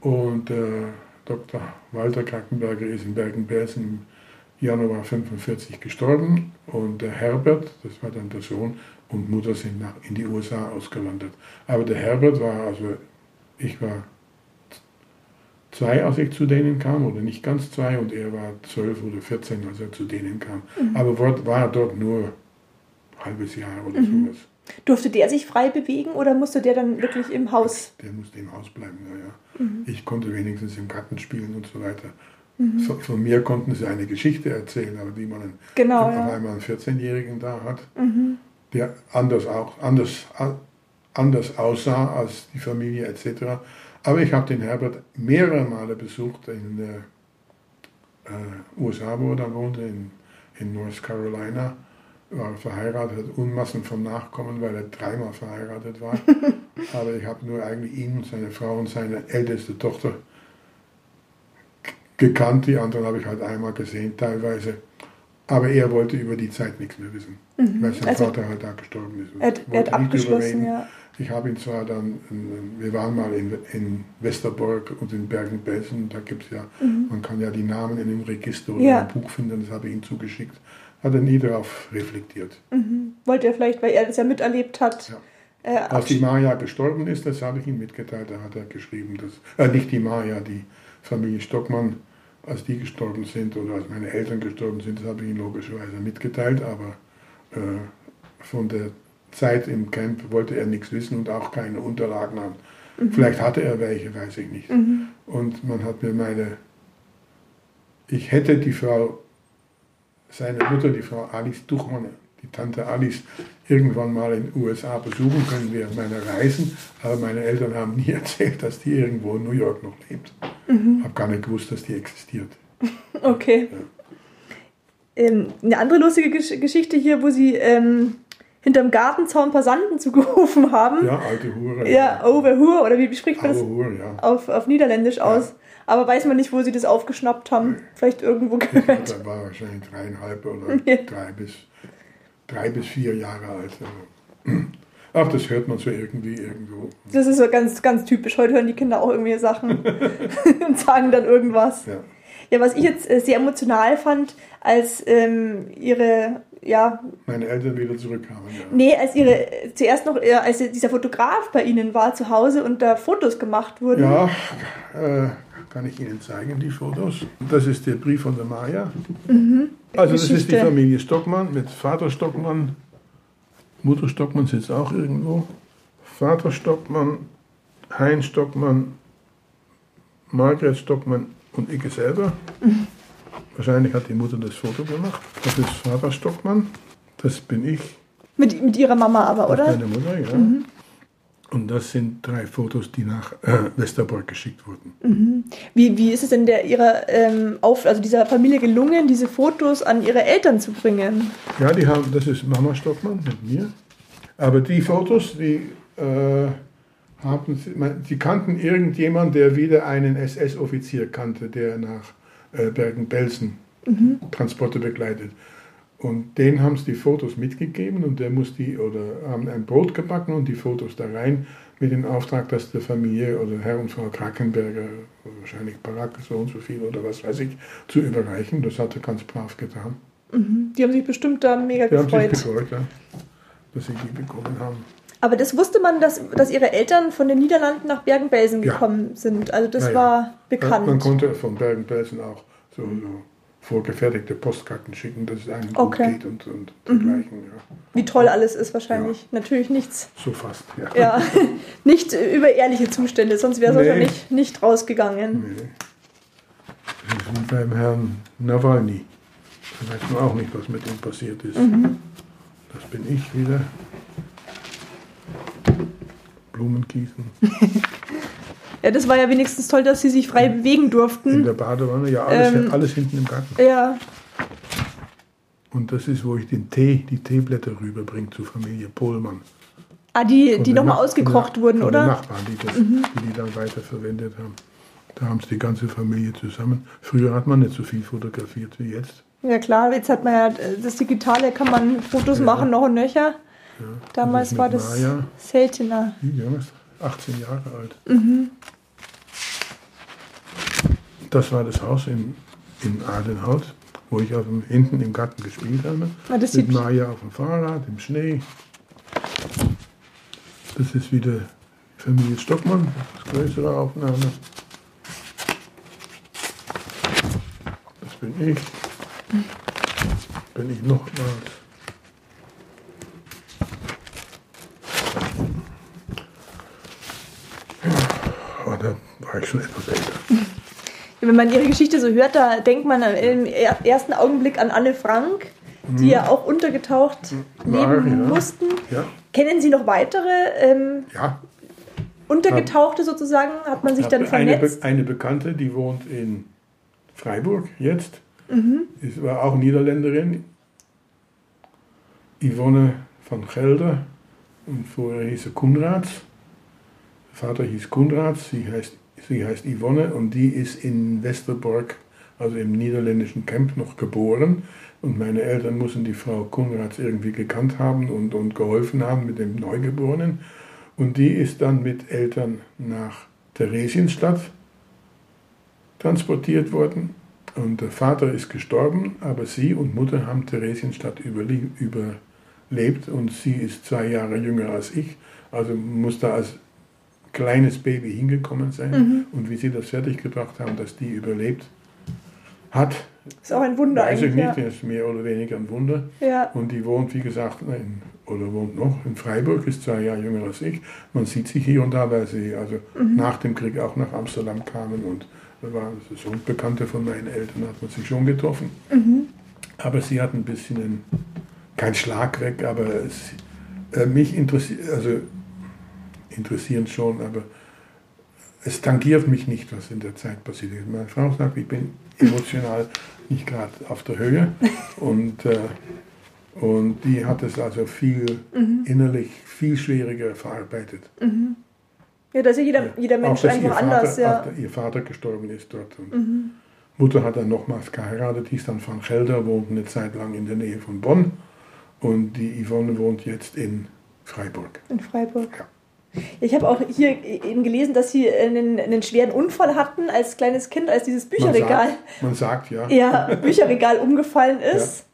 Und äh, Dr. Walter Krankenberger ist in Bergen-Belsen Januar 45 gestorben und der Herbert, das war dann der Sohn und Mutter sind nach, in die USA ausgewandert. Aber der Herbert war, also ich war zwei, als ich zu denen kam, oder nicht ganz zwei, und er war zwölf oder 14, als er zu denen kam. Aber war, dort nur ein halbes Jahr oder sowas. Durfte der sich frei bewegen oder musste der dann wirklich im Haus? Der musste im Haus bleiben, ja, ja. Ich konnte wenigstens im Garten spielen und so weiter. Mhm. Von, von mir konnten sie eine Geschichte erzählen, aber wie man Genau, auf ja. Mhm. einmal einen 14-Jährigen da hat, der anders, auch, anders, anders aussah als die Familie etc. Aber ich habe den Herbert mehrere Male besucht in der äh, USA, wo er dann wohnte, in, in North Carolina. War verheiratet, hat Unmassen von Nachkommen, weil er dreimal verheiratet war. Aber ich habe nur eigentlich ihn und seine Frau und seine älteste Tochter gekannt. Die anderen habe ich halt einmal gesehen, teilweise. Aber er wollte über die Zeit nichts mehr wissen, weil sein Also- Vater halt da gestorben ist. Er hat, er hat abgeschlossen, ja. Ich habe ihn zwar dann, wir waren mal in, in Westerbork und in Bergen-Belsen, da gibt es ja, man kann ja die Namen in dem Register oder Mhm. Ja. im Buch finden, das habe ich ihm zugeschickt. Hat er nie darauf reflektiert. Wollte er vielleicht, weil er das ja miterlebt hat. Ja. Äh, Als die Maya gestorben ist, das habe ich ihm mitgeteilt, da hat er geschrieben, dass, äh, nicht die Maya, die Familie Stockmann, als die gestorben sind oder als meine Eltern gestorben sind, das habe ich ihm logischerweise mitgeteilt, aber äh, von der Zeit im Camp wollte er nichts wissen und auch keine Unterlagen haben. Vielleicht hatte er welche, weiß ich nicht. Und man hat mir meine, ich hätte die Frau, seine Mutter, die Frau Alice Duchmann, die Tante Alice, irgendwann mal in den USA besuchen können während meiner Reisen, aber meine Eltern haben nie erzählt, dass die irgendwo in New York noch lebt. Ich habe gar nicht gewusst, dass die existiert. Okay. Ähm, eine andere lustige Gesch Geschichte hier, wo sie ähm, hinterm Gartenzaun Passanten zugerufen haben. Ja, alte Hure. Ja, Overhur, oder wie spricht man das Hure, ja. auf, auf Niederländisch aus? Aber weiß man nicht, wo sie das aufgeschnappt haben. Vielleicht irgendwo gehört. Da war wahrscheinlich dreieinhalb oder Ja. drei, bis, drei bis vier Jahre alt. Also. Ach, das hört man so irgendwie irgendwo. Das ist so ganz, ganz typisch. Heute hören die Kinder auch irgendwie Sachen und sagen dann irgendwas. Ja. Ja, was ich jetzt äh, sehr emotional fand, als ähm, ihre, ja, Meine Eltern wieder zurückkamen. Ja. nee, als ihre, zuerst noch, als dieser Fotograf bei ihnen war zu Hause und da Fotos gemacht wurden. Ja, äh, kann ich Ihnen zeigen, die Fotos. Das ist der Brief von der Maya. Also das ist die Geschichte. Familie Stockmann mit Vater Stockmann. Mutter Stockmann sitzt auch irgendwo. Vater Stockmann, Heinz Stockmann, Margret Stockmann und ich selber. Wahrscheinlich hat die Mutter das Foto gemacht. Das ist Vater Stockmann. Das bin ich. Mit, mit ihrer Mama aber, Das oder? meine Mutter, ja. Und das sind drei Fotos, die nach äh, Westerbork geschickt wurden. Wie, wie ist es denn der ihrer ähm, auf, also dieser Familie gelungen, diese Fotos an ihre Eltern zu bringen? Ja, die haben, das ist Mama Stockmann mit mir. Aber die Fotos, die äh, haben, sie kannten irgendjemand, der wieder einen SS-Offizier kannte, der nach äh, Bergen-Belsen Transporte begleitet. Und denen haben sie die Fotos mitgegeben und der muss die, oder haben ein Brot gebacken und die Fotos da rein mit dem Auftrag, dass der Familie oder Herr und Frau Krakenberger, wahrscheinlich Barack so und so viel oder was weiß ich, zu überreichen. Das hat er ganz brav getan. Die haben sich bestimmt da mega Die haben sich gefreut. gefreut, ja, dass sie die bekommen haben. Aber das wusste man, dass, dass ihre Eltern von den Niederlanden nach Bergen-Belsen Ja. gekommen sind. Also das Ja, ja. war bekannt. Man konnte von Bergen-Belsen auch so, so vorgefertigte Postkarten schicken, dass es einem Okay. Mhm. gut geht und, und dergleichen. Ja. Wie toll alles ist wahrscheinlich. Natürlich nichts. So fast, ja. Ja, nicht über ehrliche Zustände, sonst wäre es Nee. wahrscheinlich nicht rausgegangen. Nee. Das wie beim Herrn Nawalny. Da weiß man auch nicht, was mit ihm passiert ist. Mhm. Das bin ich wieder. Blumen gießen. Ja, das war ja wenigstens toll, dass sie sich frei bewegen In durften. der Badewanne, ja, alles, Ähm. alles hinten im Garten. Ja, Und das ist, wo ich den Tee, die Teeblätter rüberbringe zur Familie Pohlmann. ah, die, Von die nochmal ausgekocht von wurden, den oder? Mhm. Nachbarn, die, das, die die dann weiterverwendet haben. Da haben es die ganze Familie zusammen. Früher hat man nicht so viel fotografiert wie jetzt. Ja klar, jetzt hat man ja das Digitale, kann man Fotos Ja. machen, noch und nöcher. Ja, Damals das war das Maya. seltener. Ist 18 Jahre alt. Mhm. Das war das Haus in, in Adenhout. wo ich auf dem, hinten im Garten gespielt habe. Ah, das mit Maya auf dem Fahrrad, im Schnee. Das ist wieder die Familie Stockmann, das größere Aufnahme. Das bin ich. Bin ich nochmals. Oh, da war ich schon etwas älter. Wenn man ihre Geschichte so hört, da denkt man im er- ersten Augenblick an Anne Frank, die ja auch untergetaucht War, leben ja. mussten. Ja, Kennen Sie noch weitere ähm, ja. Untergetauchte sozusagen? Hat man sich Ich dann habe eine, vernetzt? Be eine Bekannte, die wohnt in Freiburg jetzt. Mhm. Sie war auch Niederländerin. Yvonne van Gelder. Und vorher hieß sie Koenraads. Vater hieß Koenraads, sie heißt, sie heißt Yvonne und die ist in Westerbork, also im niederländischen Camp, noch geboren. Und meine Eltern mussten die Frau Koenraads irgendwie gekannt haben und, und geholfen haben mit dem Neugeborenen. Und die ist dann mit Eltern nach Theresienstadt transportiert worden. Und der Vater ist gestorben, aber sie und Mutter haben Theresienstadt überlebt und sie ist zwei Jahre jünger als ich, also muss da als kleines Baby hingekommen sein. Und wie sie das fertiggebracht haben, dass die überlebt hat, Ist auch ein Wunder weiß ich eigentlich. nicht, das ist mehr oder weniger ein Wunder. Ja. ja. Und die wohnt, wie gesagt, in, oder wohnt noch in Freiburg, ist zwei Jahre jünger als ich. Man sieht sich hier und da, weil sie also nach dem Krieg auch nach Amsterdam kamen und da waren so Bekannte von meinen Eltern, hat man sich schon getroffen. Aber sie hat ein bisschen einen, kein Schlag weg, aber es, äh, mich interessiert, also interessieren schon, aber es tangiert mich nicht, was in der Zeit passiert ist. Meine Frau sagt, ich bin emotional nicht gerade auf der Höhe und, äh, und die hat es also viel innerlich viel schwieriger verarbeitet. ja, da ist ja jeder, jeder Auch, Mensch dass einfach ihr anders. Vater, Ja. auch ihr Vater gestorben ist dort. Und Mutter hat dann nochmals geheiratet, hieß dann Van Gelder, wohnt eine Zeit lang in der Nähe von Bonn und die Yvonne wohnt jetzt in Freiburg. In Freiburg. Ja. Ich habe auch hier eben gelesen, dass Sie einen, einen schweren Unfall hatten als kleines Kind, als dieses Man Bücherregal, sagt, man sagt ja. ja, Bücherregal umgefallen ist.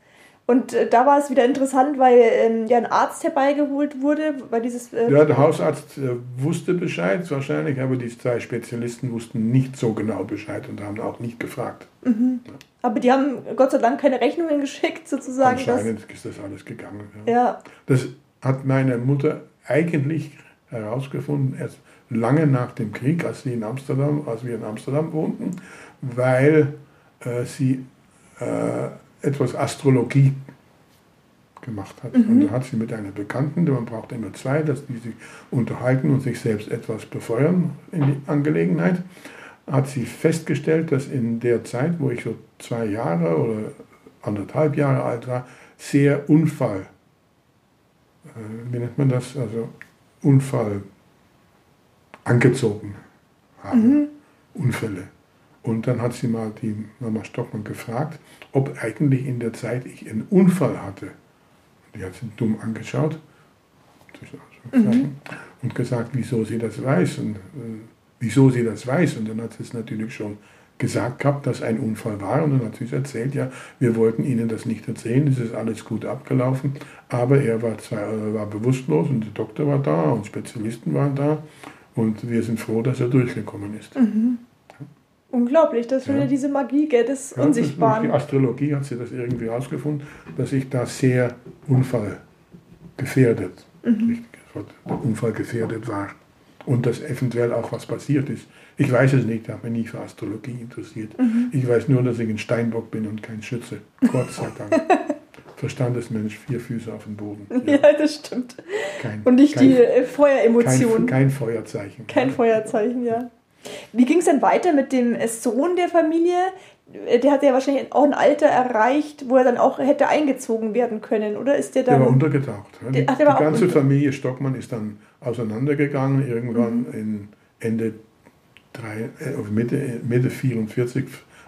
Und äh, da war es wieder interessant, weil ähm, ja ein Arzt herbeigeholt wurde, weil dieses äh, Ja, der Hausarzt äh, wusste Bescheid wahrscheinlich, aber die zwei Spezialisten wussten nicht so genau Bescheid und haben auch nicht gefragt. aber die haben Gott sei Dank keine Rechnungen geschickt sozusagen. Dass, Anscheinend ist das alles gegangen. Ja. ja, Das hat meine Mutter eigentlich herausgefunden, erst lange nach dem Krieg, als, sie in Amsterdam, als wir in Amsterdam wohnten, weil äh, sie äh, etwas Astrologie gemacht hat. Und da hat sie mit einer Bekannten, man braucht immer zwei, dass die sich unterhalten und sich selbst etwas befeuern in die Angelegenheit, hat sie festgestellt, dass in der Zeit, wo ich so zwei Jahre oder anderthalb Jahre alt war, sehr Unfall, äh, wie nennt man das, also Unfall angezogen haben, Unfälle. Und dann hat sie mal die Mama Stockmann gefragt, ob eigentlich in der Zeit ich einen Unfall hatte. Die hat sie dumm angeschaut Ausrufezeichen, und gesagt, wieso sie das weiß und äh, wieso sie das weiß. Und dann hat sie es natürlich schon gesagt gehabt, dass ein Unfall war. Und dann hat sie es erzählt, ja, wir wollten Ihnen das nicht erzählen, es ist alles gut abgelaufen. Aber er war, zwar, er war bewusstlos und der Doktor war da und Spezialisten waren da. Und wir sind froh, dass er durchgekommen ist. unglaublich, das ist Ja. wieder diese Magie gell, des Ja, Unsichtbaren. Die Astrologie hat sie das irgendwie herausgefunden, dass ich da sehr unfallgefährdet, richtig gesagt, unfallgefährdet war. Und dass eventuell auch was passiert ist. Ich weiß es nicht, ich habe mich nie für Astrologie interessiert. Ich weiß nur, dass ich ein Steinbock bin und kein Schütze. Gott sei Dank. Verstandesmensch, vier Füße auf dem Boden. Ja, das stimmt. Kein, Und nicht kein, die äh, Feueremotion. kein, kein Feuerzeichen. Kein Feuerzeichen, ja. Wie ging es denn weiter mit dem äh, Sohn der Familie? Äh, Der hat ja wahrscheinlich auch ein Alter erreicht, wo er dann auch hätte eingezogen werden können, oder ist der Der dann. war untergetaucht. ja. Die, Der- ach, der war die auch ganze unter- Familie Stockmann ist dann auseinandergegangen, irgendwann Mhm. in Ende drei, äh, Mitte, Mitte 44,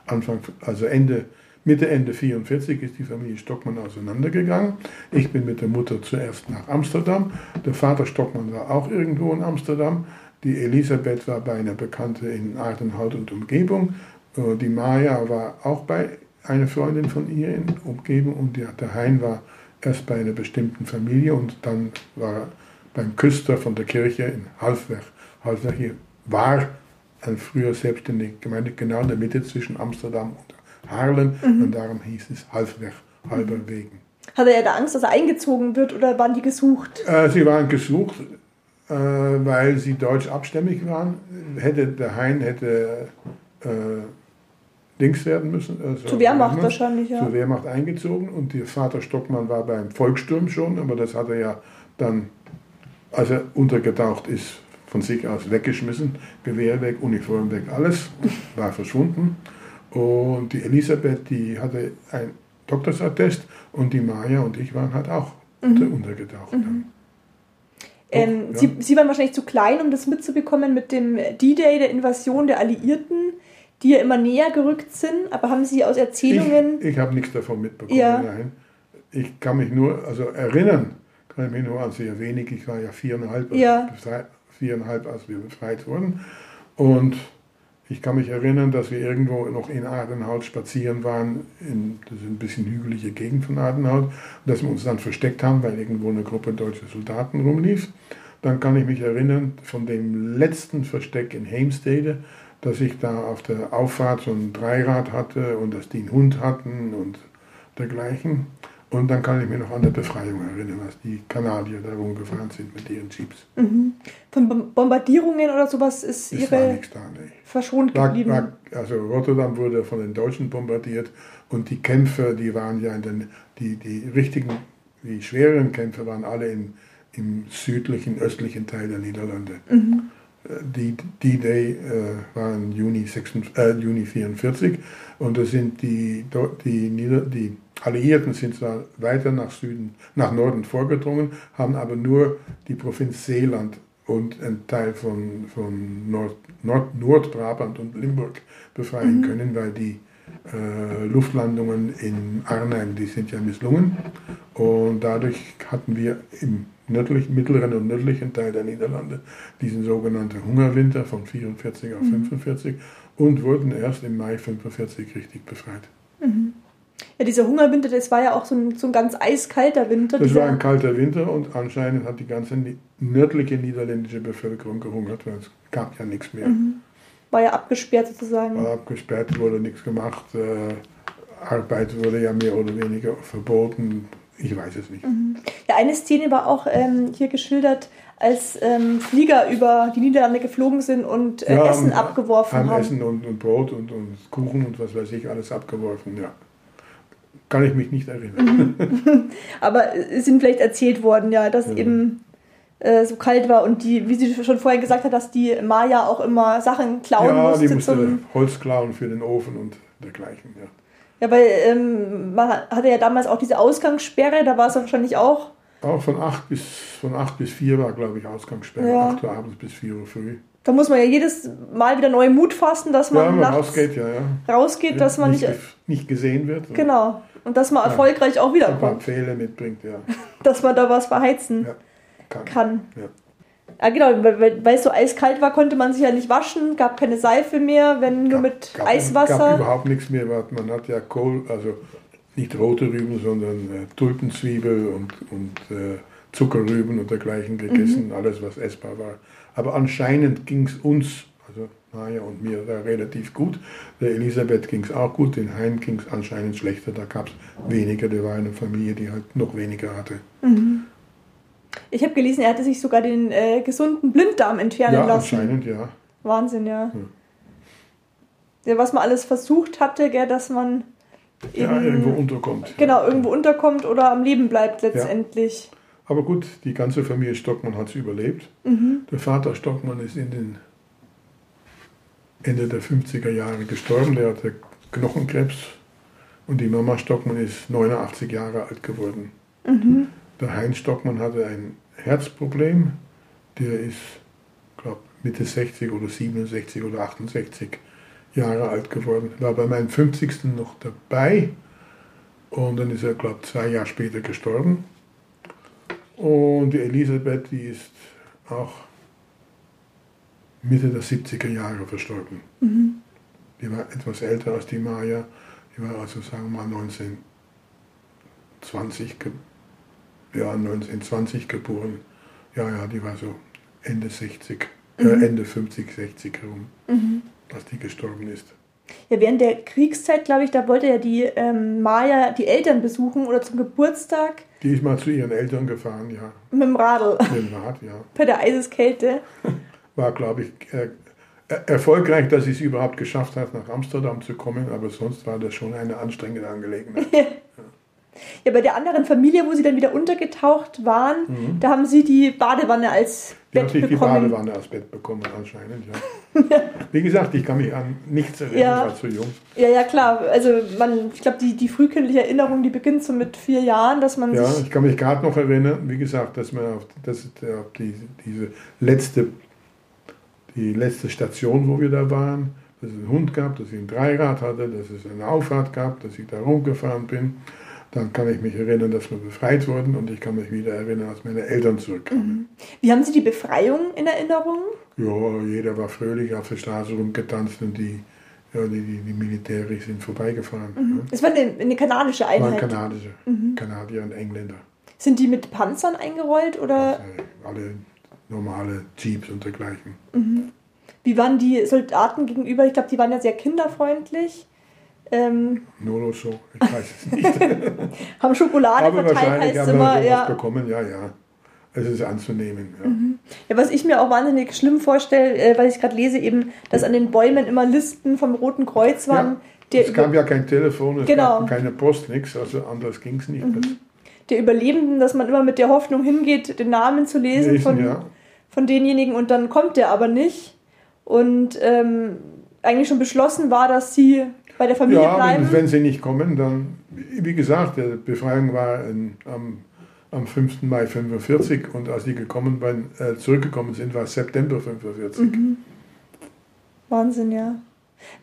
Anfang, also Ende, Mitte, Ende 44 ist die Familie Stockmann auseinandergegangen. Ich bin mit der Mutter zuerst nach Amsterdam. Der Vater Stockmann war auch irgendwo in Amsterdam. Die Elisabeth war bei einer Bekannte in Aardenhout und Umgebung. Äh, Die Maja war auch bei eine Freundin von ihr in Umgebung und der, Hein war erst bei einer bestimmten Familie und dann war beim Küster von der Kirche in Halfweg. Halfweg hier war eine früher selbstständige Gemeinde, genau in der Mitte zwischen Amsterdam und Haarlem und darum hieß es Halfweg, halber Wegen. Hatte er da Angst, dass er eingezogen wird oder waren die gesucht? Äh, sie waren gesucht, äh, weil sie deutsch abstämmig waren. Hätte der Hein hätte äh, Dings werden müssen. Also Zur Wehrmacht Wehrmann, wahrscheinlich, ja. Zur Wehrmacht eingezogen und der Vater Stockmann war beim Volkssturm schon, aber das hat er ja dann, als er untergetaucht ist, von sich aus weggeschmissen. Gewehr weg, Uniform weg, alles war verschwunden. Und die Elisabeth, die hatte ein Doktorsattest und die Maja und ich waren halt auch unter, untergetaucht. Ähm, ja. sie, sie waren wahrscheinlich zu klein, um das mitzubekommen mit dem D-Day, der Invasion der Alliierten, die ja immer näher gerückt sind. Aber haben Sie aus Erzählungen. Ich, ich habe nichts davon mitbekommen. Ja. Nein. Ich kann mich nur, also erinnern, kann ich mich nur an sehr wenig. Ich war ja viereinhalb, Ja. befrei- viereinhalb als wir befreit wurden. Und ich kann mich erinnern, dass wir irgendwo noch in Adenhout spazieren waren. In, das ist ein bisschen hügelige Gegend von Adenhout. Und dass wir uns dann versteckt haben, weil irgendwo eine Gruppe deutsche Soldaten rumlief. Dann kann ich mich erinnern von dem letzten Versteck in Heemstede, dass ich da auf der Auffahrt so ein Dreirad hatte und dass die einen Hund hatten und dergleichen. Und dann kann ich mich noch an der Befreiung erinnern, als die Kanadier da rumgefahren sind mit ihren Jeeps. Von Bom- Bombardierungen oder sowas ist war Ihre nichts da, nee. verschont geblieben. war, also Rotterdam wurde von den Deutschen bombardiert und die Kämpfe, die waren ja in den, die, die richtigen, die schwereren Kämpfe waren alle im, im südlichen, östlichen Teil der Niederlande. Äh, Die D-Day äh, war im Juni, 46, äh, Juni 44 und das sind die, die, Nieder die Alliierten sind zwar weiter nach Süden, nach Norden vorgedrungen, haben aber nur die Provinz Seeland und ein Teil von, von Nord, Nord, Nordbrabant und Limburg befreien können, weil die äh, Luftlandungen in Arnhem, die sind ja misslungen. Und dadurch hatten wir im nördlichen, mittleren und nördlichen Teil der Niederlande diesen sogenannten Hungerwinter von 44 auf 45 und wurden erst im Mai 45 richtig befreit. Ja, dieser Hungerwinter, das war ja auch so ein, so ein ganz eiskalter Winter. Das war ein kalter Winter und anscheinend hat die ganze nördliche niederländische Bevölkerung gehungert, weil es gab ja nichts mehr. war ja abgesperrt sozusagen. War abgesperrt, wurde nichts gemacht. Äh, Arbeit wurde ja mehr oder weniger verboten. Ich weiß es nicht. Ja, eine Szene war auch ähm, hier geschildert, als ähm, Flieger über die Niederlande geflogen sind und äh, Ja, Essen haben- abgeworfen haben haben. Essen und, und Brot und, und Kuchen und was weiß ich, alles abgeworfen, ja. Kann ich mich nicht erinnern. Aber es sind vielleicht erzählt worden, ja, dass Ja. eben äh, so kalt war und die, wie sie schon vorhin gesagt hat, dass die Maya auch immer Sachen klauen ja, die musste. musste zum, Holz klauen für den Ofen und dergleichen, ja. ja, weil ähm, man hatte ja damals auch diese Ausgangssperre, da war es ja wahrscheinlich auch. Auch von 8 bis, von acht bis 4 war, glaube ich, Ausgangssperre. Ja. 8 Uhr abends bis 4 Uhr früh. Da muss man ja jedes Mal wieder neuen Mut fassen, dass man Ja, man nachts rausgeht, ja, ja. rausgeht, dass man nicht, nicht, gesehen wird. genau und dass man Ja. erfolgreich auch Ein paar wiederkommt, Pfähle mitbringt, ja. dass man da was verheizen ja. Kann. kann. Ja. Ja, genau, weil, weil, es so eiskalt war, konnte man sich ja nicht waschen, gab keine Seife mehr, wenn nur Gab- mit gab, Eiswasser. gab überhaupt nichts mehr. weil Man hat ja Kohl, also nicht rote Rüben, sondern äh, Tulpenzwiebel und, und äh, Zuckerrüben und dergleichen Mhm. gegessen, alles was essbar war. Aber anscheinend ging es uns, Maja und mir, da relativ gut. Der Elisabeth ging es auch gut, den Hein ging es anscheinend schlechter. Da gab es weniger, der war eine Familie, die halt noch weniger hatte. Ich habe gelesen, er hatte sich sogar den äh, gesunden Blinddarm entfernen Ja, lassen. anscheinend, ja. Wahnsinn, ja. Hm. ja. Was man alles versucht hatte, gell, dass man Ja, eben irgendwo unterkommt. genau irgendwo unterkommt oder am Leben bleibt letztendlich. Aber gut, die ganze Familie Stockmann hat es überlebt. Der Vater Stockmann ist in den Ende der 50er Jahre gestorben. Der hatte Knochenkrebs. Und die Mama Stockmann ist 89 Jahre alt geworden. Der Heinz Stockmann hatte ein Herzproblem. Der ist, glaube Mitte 60 oder 67 oder 68 Jahre alt geworden. War bei meinem 50. noch dabei. Und dann ist er, glaube ich, zwei Jahre später gestorben. Und die Elisabeth, die ist auch Mitte der 70er Jahre verstorben. Die war etwas älter als die Maya. Die war also, sagen wir mal, 1920, ge ja, 1920 geboren. Ja, ja, die war so Ende 60, äh, Ende 50, 60 herum, als die gestorben ist. Ja, während der Kriegszeit, glaube ich, da wollte ja die ähm, Maya die Eltern besuchen oder zum Geburtstag Die ist mal zu ihren Eltern gefahren, ja. mit dem Radl Mit dem Rad, ja. bei der Eiseskälte. War, glaube ich, äh, er- erfolgreich, dass sie es überhaupt geschafft hat, nach Amsterdam zu kommen, aber sonst war das schon eine anstrengende Angelegenheit. Ja, bei der anderen Familie, wo sie dann wieder untergetaucht waren, da haben sie die Badewanne als Mhm. Die Bett sich die bekommen. Badewanne als Bett bekommen, anscheinend, ja. Wie gesagt, ich kann mich an nichts erinnern, Ja. ich war zu jung. Ja, ja, klar. Also man, ich glaube, die, die frühkindliche Erinnerung, die beginnt so mit vier Jahren, dass man Ja, ich kann mich gerade noch erinnern, wie gesagt, dass man auf, dass, auf die, diese letzte, die letzte Station, wo wir da waren, dass es einen Hund gab, dass ich ein Dreirad hatte, dass es eine Auffahrt gab, dass ich da rumgefahren bin. Dann kann ich mich erinnern, dass wir befreit wurden und ich kann mich wieder erinnern, als meine Eltern zurückkamen. Wie haben Sie die Befreiung in Erinnerung? Ja, jeder war fröhlich auf der Straße rumgetanzt und die, ja, die, die, die Militäre sind vorbeigefahren. Ja. Es war eine, eine kanadische Waren Einheit. Kanadische, Kanadier und Engländer. Sind die mit Panzern eingerollt oder Also alle normale Jeeps und dergleichen. wie waren die Soldaten gegenüber? Ich glaube, die waren ja sehr kinderfreundlich. Ähm, Nur so, ich weiß es nicht. haben Schokolade Aber verteilt, wahrscheinlich heißt haben immer. Ja. bekommen, ja, ja. Es ist anzunehmen. Ja. ja, was ich mir auch wahnsinnig schlimm vorstelle, äh, weil ich gerade lese, eben, dass an den Bäumen immer Listen vom Roten Kreuz waren. Ja, es gab ja kein Telefon, es Genau. gab keine Post, nichts, also anders ging es nicht. Das der Überlebenden, dass man immer mit der Hoffnung hingeht, den Namen zu lesen, Lesen, von, ja. Von denjenigen und dann kommt der aber nicht. Und ähm, eigentlich schon beschlossen war, dass sie bei der Familie Ja, bleiben. wenn, wenn sie nicht kommen, dann, wie gesagt, die Befreiung war in, am, am 5. Mai 45 und als sie gekommen äh, zurückgekommen sind, war es September 45. Mhm. Wahnsinn, ja.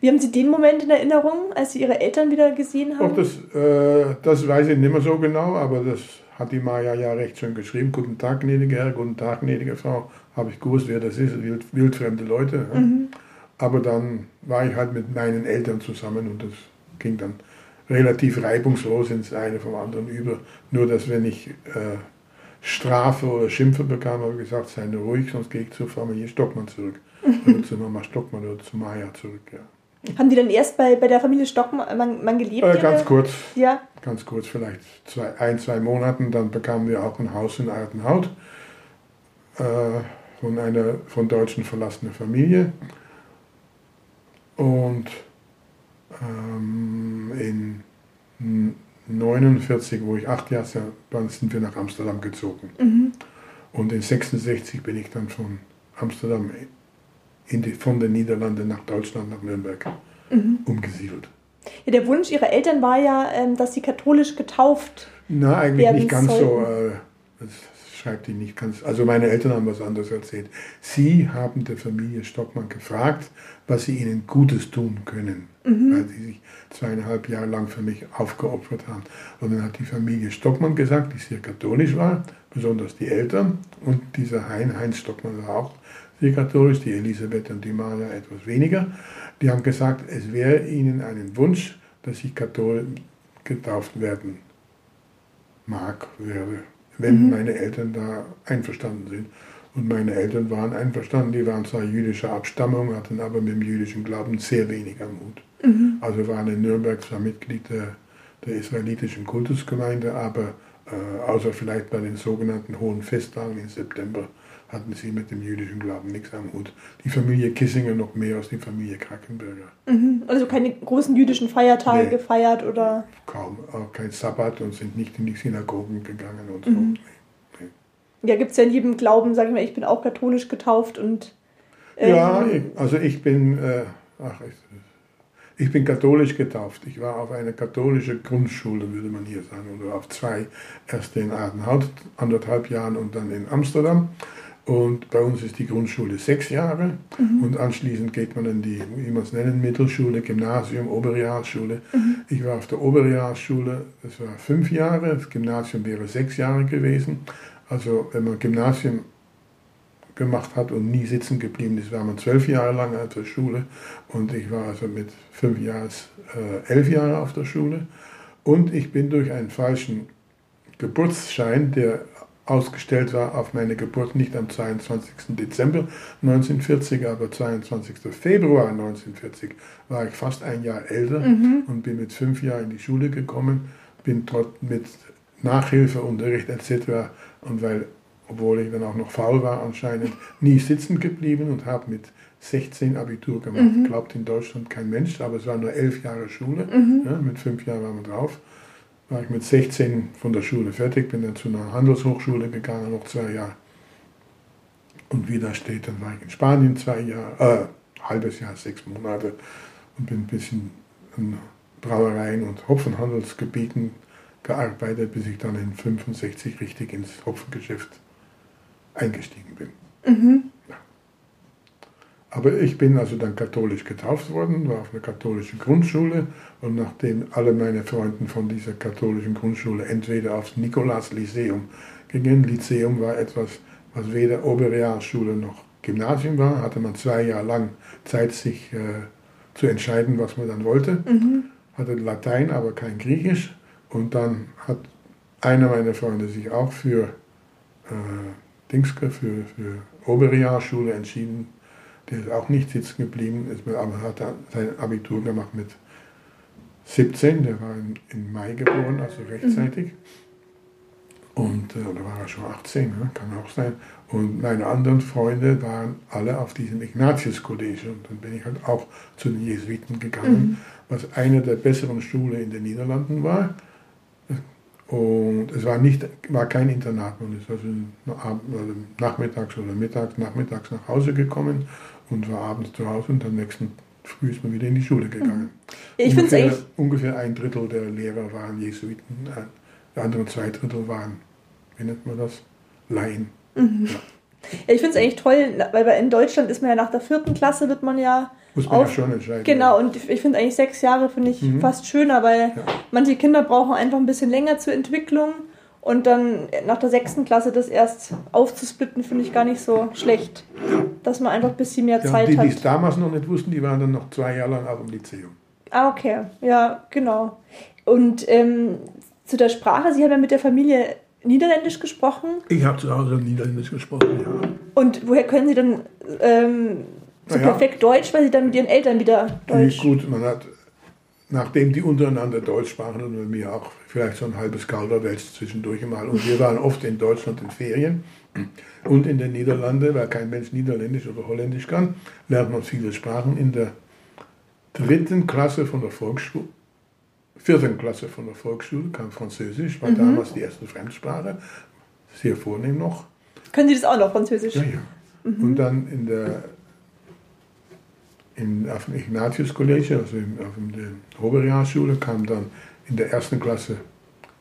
Wie haben Sie den Moment in Erinnerung, als Sie Ihre Eltern wieder gesehen haben? Auch das, äh, das weiß ich nicht mehr so genau, aber das hat die Maja ja recht schön geschrieben. Guten Tag, gnädige Herr, guten Tag, gnädige Frau. Habe ich gewusst, wer das ist, wild, wildfremde Leute. Ja. Aber dann war ich halt mit meinen Eltern zusammen und das ging dann relativ reibungslos ins eine vom anderen über. Nur, dass wenn ich äh, Strafe oder Schimpfe bekam, habe ich gesagt, sei nur ruhig, sonst gehe ich zur Familie Stockmann zurück. Oder zu Mama Stockmann oder zu Maja zurück. Ja. Haben die dann erst bei, bei der Familie Stockmann man, man gelebt? Äh, ganz kurz, Ja. ganz kurz, vielleicht zwei, ein, zwei Monaten, dann bekamen wir auch ein Haus in Altenhaut äh, von einer von Deutschen verlassenen Familie. Und ähm, in 49, wo ich acht Jahre war, sind wir nach Amsterdam gezogen. Und in 66 bin ich dann von Amsterdam in die, von den Niederlanden nach Deutschland, nach Nürnberg umgesiedelt. ja. Der Wunsch Ihrer Eltern war ja, ähm, dass Sie katholisch getauft. Na, eigentlich werden nicht ganz so. sollten. Äh, das schreibt die nicht ganz. Also meine Eltern haben was anderes erzählt. Sie haben der Familie Stockmann gefragt, was sie ihnen Gutes tun können, weil sie sich zweieinhalb Jahre lang für mich aufgeopfert haben. Und dann hat die Familie Stockmann gesagt, die sehr katholisch war, besonders die Eltern. Und dieser Hein, Heinz Stockmann war auch sehr katholisch, die Elisabeth und die Maja etwas weniger. Die haben gesagt, es wäre ihnen ein Wunsch, dass ich katholisch getauft werden mag, werde, wenn meine Eltern da einverstanden sind. Und meine Eltern waren einverstanden, die waren zwar jüdischer Abstammung, hatten aber mit dem jüdischen Glauben sehr wenig am Hut. Also waren in Nürnberg zwar Mitglied der, der israelitischen Kultusgemeinde, aber äh, außer vielleicht bei den sogenannten Hohen Festtagen im September hatten sie mit dem jüdischen Glauben nichts am Hut. Die Familie Kissinger noch mehr als die Familie Krackenberger. Mhm. Also keine großen jüdischen Feiertage Nee. gefeiert oder. Kaum, auch kein Sabbat und sind nicht in die Synagogen gegangen und so. Mhm. Nee. Ja, gibt es ja in jedem Glauben, sag ich mal, ich bin auch katholisch getauft und. ähm, Ja, also ich bin, äh, ach, ich, ich bin katholisch getauft. Ich war auf einer katholischen Grundschule, würde man hier sagen, oder auf zwei. Erst in Adenhout, anderthalb Jahren und dann in Amsterdam. Und bei uns ist die Grundschule sechs Jahre. Und anschließend geht man in die, wie man es nennen, Mittelschule, Gymnasium, Oberrealschule. Ich war auf der Oberrealschule, das war fünf Jahre, das Gymnasium wäre sechs Jahre gewesen. Also wenn man Gymnasium gemacht hat und nie sitzen geblieben ist, war man zwölf Jahre lang auf der Schule. Und ich war also mit fünf Jahren äh, elf Jahre auf der Schule. Und ich bin durch einen falschen Geburtsschein, der ausgestellt war auf meine Geburt nicht am 22. Dezember 1940, aber 22. Februar 1940 war ich fast ein Jahr älter Mhm. und bin mit fünf Jahren in die Schule gekommen, bin dort mit Nachhilfeunterricht etc. und weil, obwohl ich dann auch noch faul war anscheinend, nie sitzen geblieben und habe mit 16 Abitur gemacht. Mhm. Glaubt in Deutschland kein Mensch, aber es war nur elf Jahre Schule. Mhm. Ja, mit fünf Jahren waren wir drauf war ich mit 16 von der Schule fertig, bin dann zu einer Handelshochschule gegangen, noch zwei Jahre. Und wie da steht, dann war ich in Spanien zwei Jahre, äh, halbes Jahr, sechs Monate und bin ein bisschen in Brauereien und Hopfenhandelsgebieten gearbeitet, bis ich dann in 65 richtig ins Hopfengeschäft eingestiegen bin. Mhm. Aber ich bin also dann katholisch getauft worden, war auf einer katholischen Grundschule und nachdem alle meine Freunde von dieser katholischen Grundschule entweder aufs Nikolaus Lyceum gingen, Lyceum war etwas, was weder Oberrealschule noch Gymnasium war, hatte man zwei Jahre lang Zeit, sich äh, zu entscheiden, was man dann wollte. Mhm. Hatte Latein, aber kein Griechisch und dann hat einer meiner Freunde sich auch für äh, Dingske, für, für Oberrealschule entschieden, der ist auch nicht sitzen geblieben, ist, aber hat sein Abitur gemacht mit 17, der war in, im Mai geboren, also rechtzeitig. Und äh, da war er schon 18, ne? kann auch sein. Und meine anderen Freunde waren alle auf diesem Ignatius-College. Und dann bin ich halt auch zu den Jesuiten gegangen, was eine der besseren Schulen in den Niederlanden war. Und es war, nicht, war kein Internat, man ist also also nachmittags oder mittags, nachmittags nach Hause gekommen und war abends zu Hause und am nächsten Früh ist man wieder in die Schule gegangen. Ich finde es ungefähr, eigentlich. ungefähr ein Drittel der Lehrer waren Jesuiten, äh, die anderen zwei Drittel waren, wie nennt man das? Laien. Ja, ich finde es eigentlich toll, weil in Deutschland ist man ja nach der vierten Klasse wird man ja Muss man ja auf. schon entscheiden. Genau, und ich finde eigentlich sechs Jahre finde ich Mhm. fast schöner, weil Ja. manche Kinder brauchen einfach ein bisschen länger zur Entwicklung und dann nach der sechsten Klasse das erst aufzusplitten, finde ich gar nicht so schlecht. Dass man einfach ein bisschen mehr Ja, Zeit die, die es hat. damals noch nicht wussten, die waren dann noch zwei Jahre lang auch im Lyzeum. Ah, okay. Ja, genau. Und ähm, zu der Sprache, Sie haben ja mit der Familie Niederländisch gesprochen. Ich habe zu Hause Niederländisch gesprochen, ja. Und woher können Sie dann ähm, so Na ja. perfekt Deutsch, weil Sie dann mit Ihren Eltern wieder Deutsch. Gut, man hat, nachdem die untereinander Deutsch sprachen und bei mir auch vielleicht so ein halbes Kauderwelsch zwischendurch mal. Und wir waren oft in Deutschland in Ferien und in den Niederlanden, weil kein Mensch Niederländisch oder Holländisch kann, lernt man viele Sprachen. In der dritten Klasse von der Volksschule, vierten Klasse von der Volksschule kam Französisch, war damals die erste Fremdsprache, sehr vornehm noch. Können Sie das auch noch, Französisch? Ja, ja. Und dann in der in, auf dem Ignatius College, also in, auf der Oberrealschule, kam dann in der ersten Klasse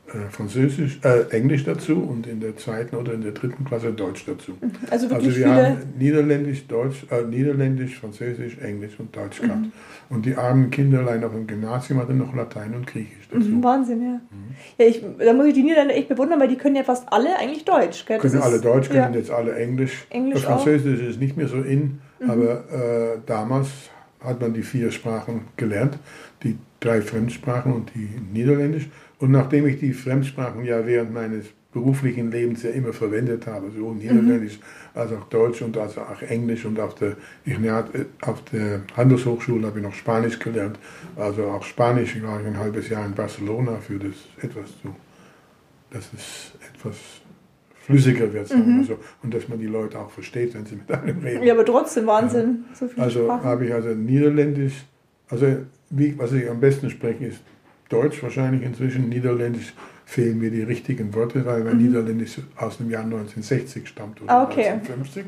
äh, Französisch, äh, Englisch dazu und in der zweiten oder in der dritten Klasse Deutsch dazu. Also wirklich Also wir haben Niederländisch, Deutsch, äh, Niederländisch, Französisch, Englisch und Deutsch Mhm. gehabt. Und die armen Kinderlein auf dem Gymnasium hatten noch Latein und Griechisch dazu. Mhm, Wahnsinn, ja. Mhm. ja ich, da muss ich die Niederländer echt bewundern, weil die können ja fast alle eigentlich Deutsch. Gell? Das können ist- alle Deutsch, können ja. jetzt alle Englisch. Englisch Das Französisch ist nicht mehr so in, aber äh, damals hat man die vier Sprachen gelernt, die drei Fremdsprachen und die Niederländisch. Und nachdem ich die Fremdsprachen ja während meines beruflichen Lebens ja immer verwendet habe, sowohl Niederländisch als auch Deutsch und also auch Englisch und auf der, Ignat, äh, auf der Handelshochschule habe ich noch Spanisch gelernt, also auch Spanisch, ich war ein halbes Jahr in Barcelona für das etwas zu, dass es etwas flüssiger wird, sagen wir so, und dass man die Leute auch versteht, wenn sie mit einem reden. Ja, aber trotzdem Wahnsinn. So viele Also habe ich also Niederländisch, also wie, was ich am besten spreche, ist Deutsch wahrscheinlich inzwischen. Niederländisch fehlen mir die richtigen Worte, weil mein Niederländisch aus dem Jahr 1960 stammt oder Mhm. Ah, okay. 1950.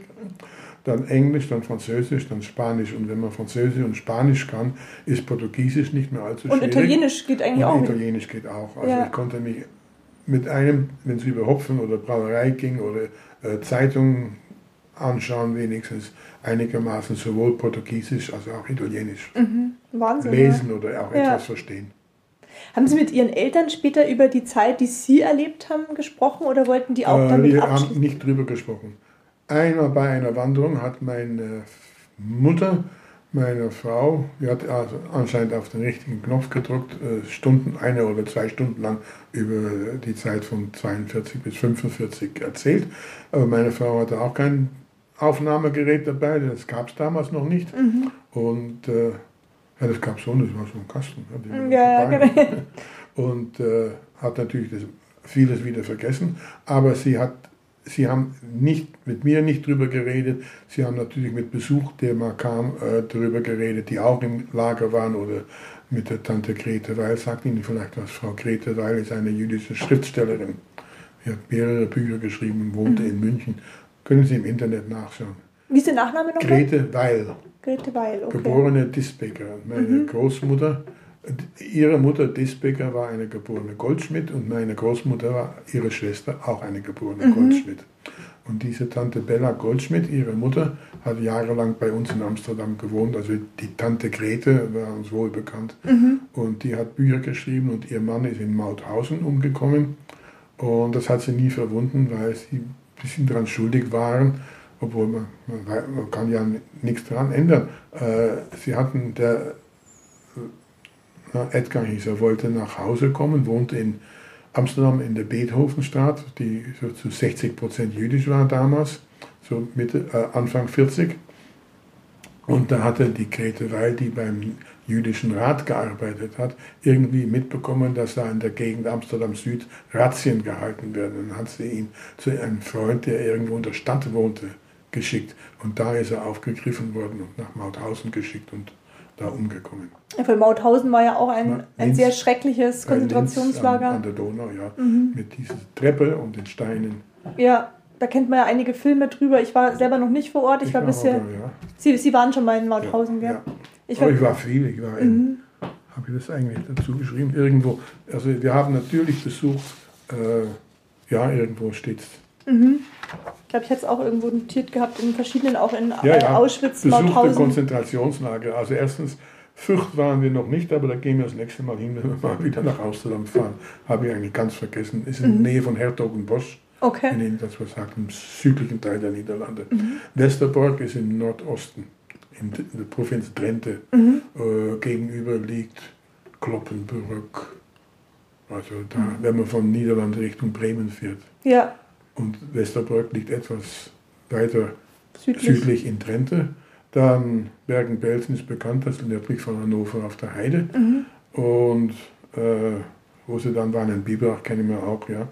Dann Englisch, dann Französisch, dann Spanisch. Und wenn man Französisch und Spanisch kann, ist Portugiesisch nicht mehr allzu Und schwierig. Italienisch geht eigentlich Und auch. Italienisch geht auch. Also Ja. ich konnte mich mit einem, wenn es über Hopfen oder Brauerei ging oder äh, Zeitungen anschauen, wenigstens einigermaßen sowohl Portugiesisch als auch Italienisch Wahnsinn. Ja. lesen oder auch Ja. etwas verstehen. Haben Sie mit Ihren Eltern später über die Zeit, die Sie erlebt haben, gesprochen oder wollten die auch Äh, damit wir haben nicht drüber gesprochen. einmal bei einer Wanderung hat meine Mutter meiner Frau, die hat also anscheinend auf den richtigen Knopf gedrückt, äh, Stunden, eine oder zwei Stunden lang über die Zeit von 42 bis 45 erzählt. Aber meine Frau hatte auch kein Aufnahmegerät dabei, das gab es damals noch nicht. Und äh, ja, das gab es schon, das war so ein Kasten. Ja, Ja, genau. Und äh, hat natürlich das, vieles wieder vergessen, aber sie hat Sie haben nicht, mit mir nicht drüber geredet. Sie haben natürlich mit Besuch, der mal kam, äh, darüber geredet, die auch im Lager waren oder mit der Tante Grete Weil. Sagt Ihnen vielleicht was, Frau Grete Weil ist eine jüdische Schriftstellerin. Sie hat mehrere Bücher geschrieben, wohnte in München. Können Sie im Internet nachschauen. Wie ist der Nachname noch? Grete Weil, Grete Weil, okay. geborene Disbecker. Meine Großmutter, ihre Mutter Disbecker war eine geborene Goldschmidt und meine Großmutter war ihre Schwester auch eine geborene Goldschmidt. Und diese Tante Bella Goldschmidt, ihre Mutter, hat jahrelang bei uns in Amsterdam gewohnt. Also die Tante Grete war uns wohl bekannt. Und die hat Bücher geschrieben und ihr Mann ist in Mauthausen umgekommen. Und das hat sie nie verwunden, weil sie bisschen daran schuldig waren, obwohl man, man, kann ja nichts daran ändern. Äh, sie hatten, der na, Edgar hieß er, wollte nach Hause kommen, wohnte in Amsterdam in der Beethovenstraat, die so zu 60 Prozent jüdisch war damals, so Mitte, äh, Anfang 40. Und da hatte die Grete Weil, die beim jüdischen Rat gearbeitet hat, irgendwie mitbekommen, dass da in der Gegend Amsterdam Süd Razzien gehalten werden. Dann hat sie ihn zu einem Freund, der irgendwo in der Stadt wohnte, geschickt. Und da ist er aufgegriffen worden und nach Mauthausen geschickt und da umgekommen. Ja, Weil Mauthausen war ja auch ein, Ja, ein Linz- sehr schreckliches Linz Konzentrationslager. An, an der Donau, ja. Mit dieser Treppe und den Steinen. Ja, da kennt man ja einige Filme drüber. Ich war selber noch nicht vor Ort. Ich, war auch bisher. ja. Sie, Sie waren schon mal in Mauthausen, ja. gell? Ich Aber war, ich war viel, ich war in, habe ich das eigentlich dazu geschrieben? Irgendwo, also wir haben natürlich besucht, äh, ja, irgendwo steht ich glaube, ich hätte es auch irgendwo notiert gehabt, in verschiedenen, auch in ja, ja, Auschwitz, besuchte Mauthausen. Konzentrationslager. Also erstens, Fürth waren wir noch nicht, aber da gehen wir das nächste Mal hin, wenn wir mal wieder nach Amsterdam fahren. Habe ich eigentlich ganz vergessen. Ist in der Nähe von Hertogenbosch. Wenn Okay. Ihnen das was sagt, im südlichen Teil der Niederlande. Westerbork ist im Nordosten, in in der Provinz Drenthe. Äh, gegenüber liegt Kloppenburg. Also da, wenn man von Niederlande Richtung Bremen fährt. Ja, Und Westerbork liegt etwas weiter südlich. südlich in Drenthe. Dann Bergen-Belsen ist bekannt, das ist nördlich von Hannover auf der Heide. Und äh, wo sie dann waren, in Biberach kennen wir auch, ja.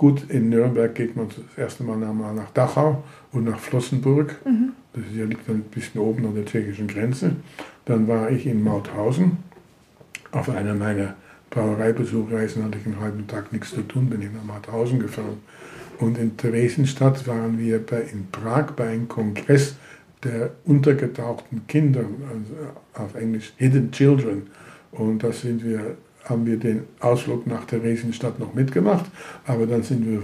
Gut, in Nürnberg geht man das erste Mal nach, Dachau und nach Flossenburg. Das ist ja, liegt dann ein bisschen oben an der tschechischen Grenze. Dann war ich in Mauthausen. Auf einer meiner Brauereibesuchreisen hatte ich einen halben Tag nichts zu tun, bin ich nach Mauthausen gefahren. Und in Theresienstadt waren wir bei, in Prag bei einem Kongress der untergetauchten Kinder, also auf Englisch Hidden Children. Und da sind wir, haben wir den Ausflug nach Theresienstadt noch mitgemacht, aber dann sind wir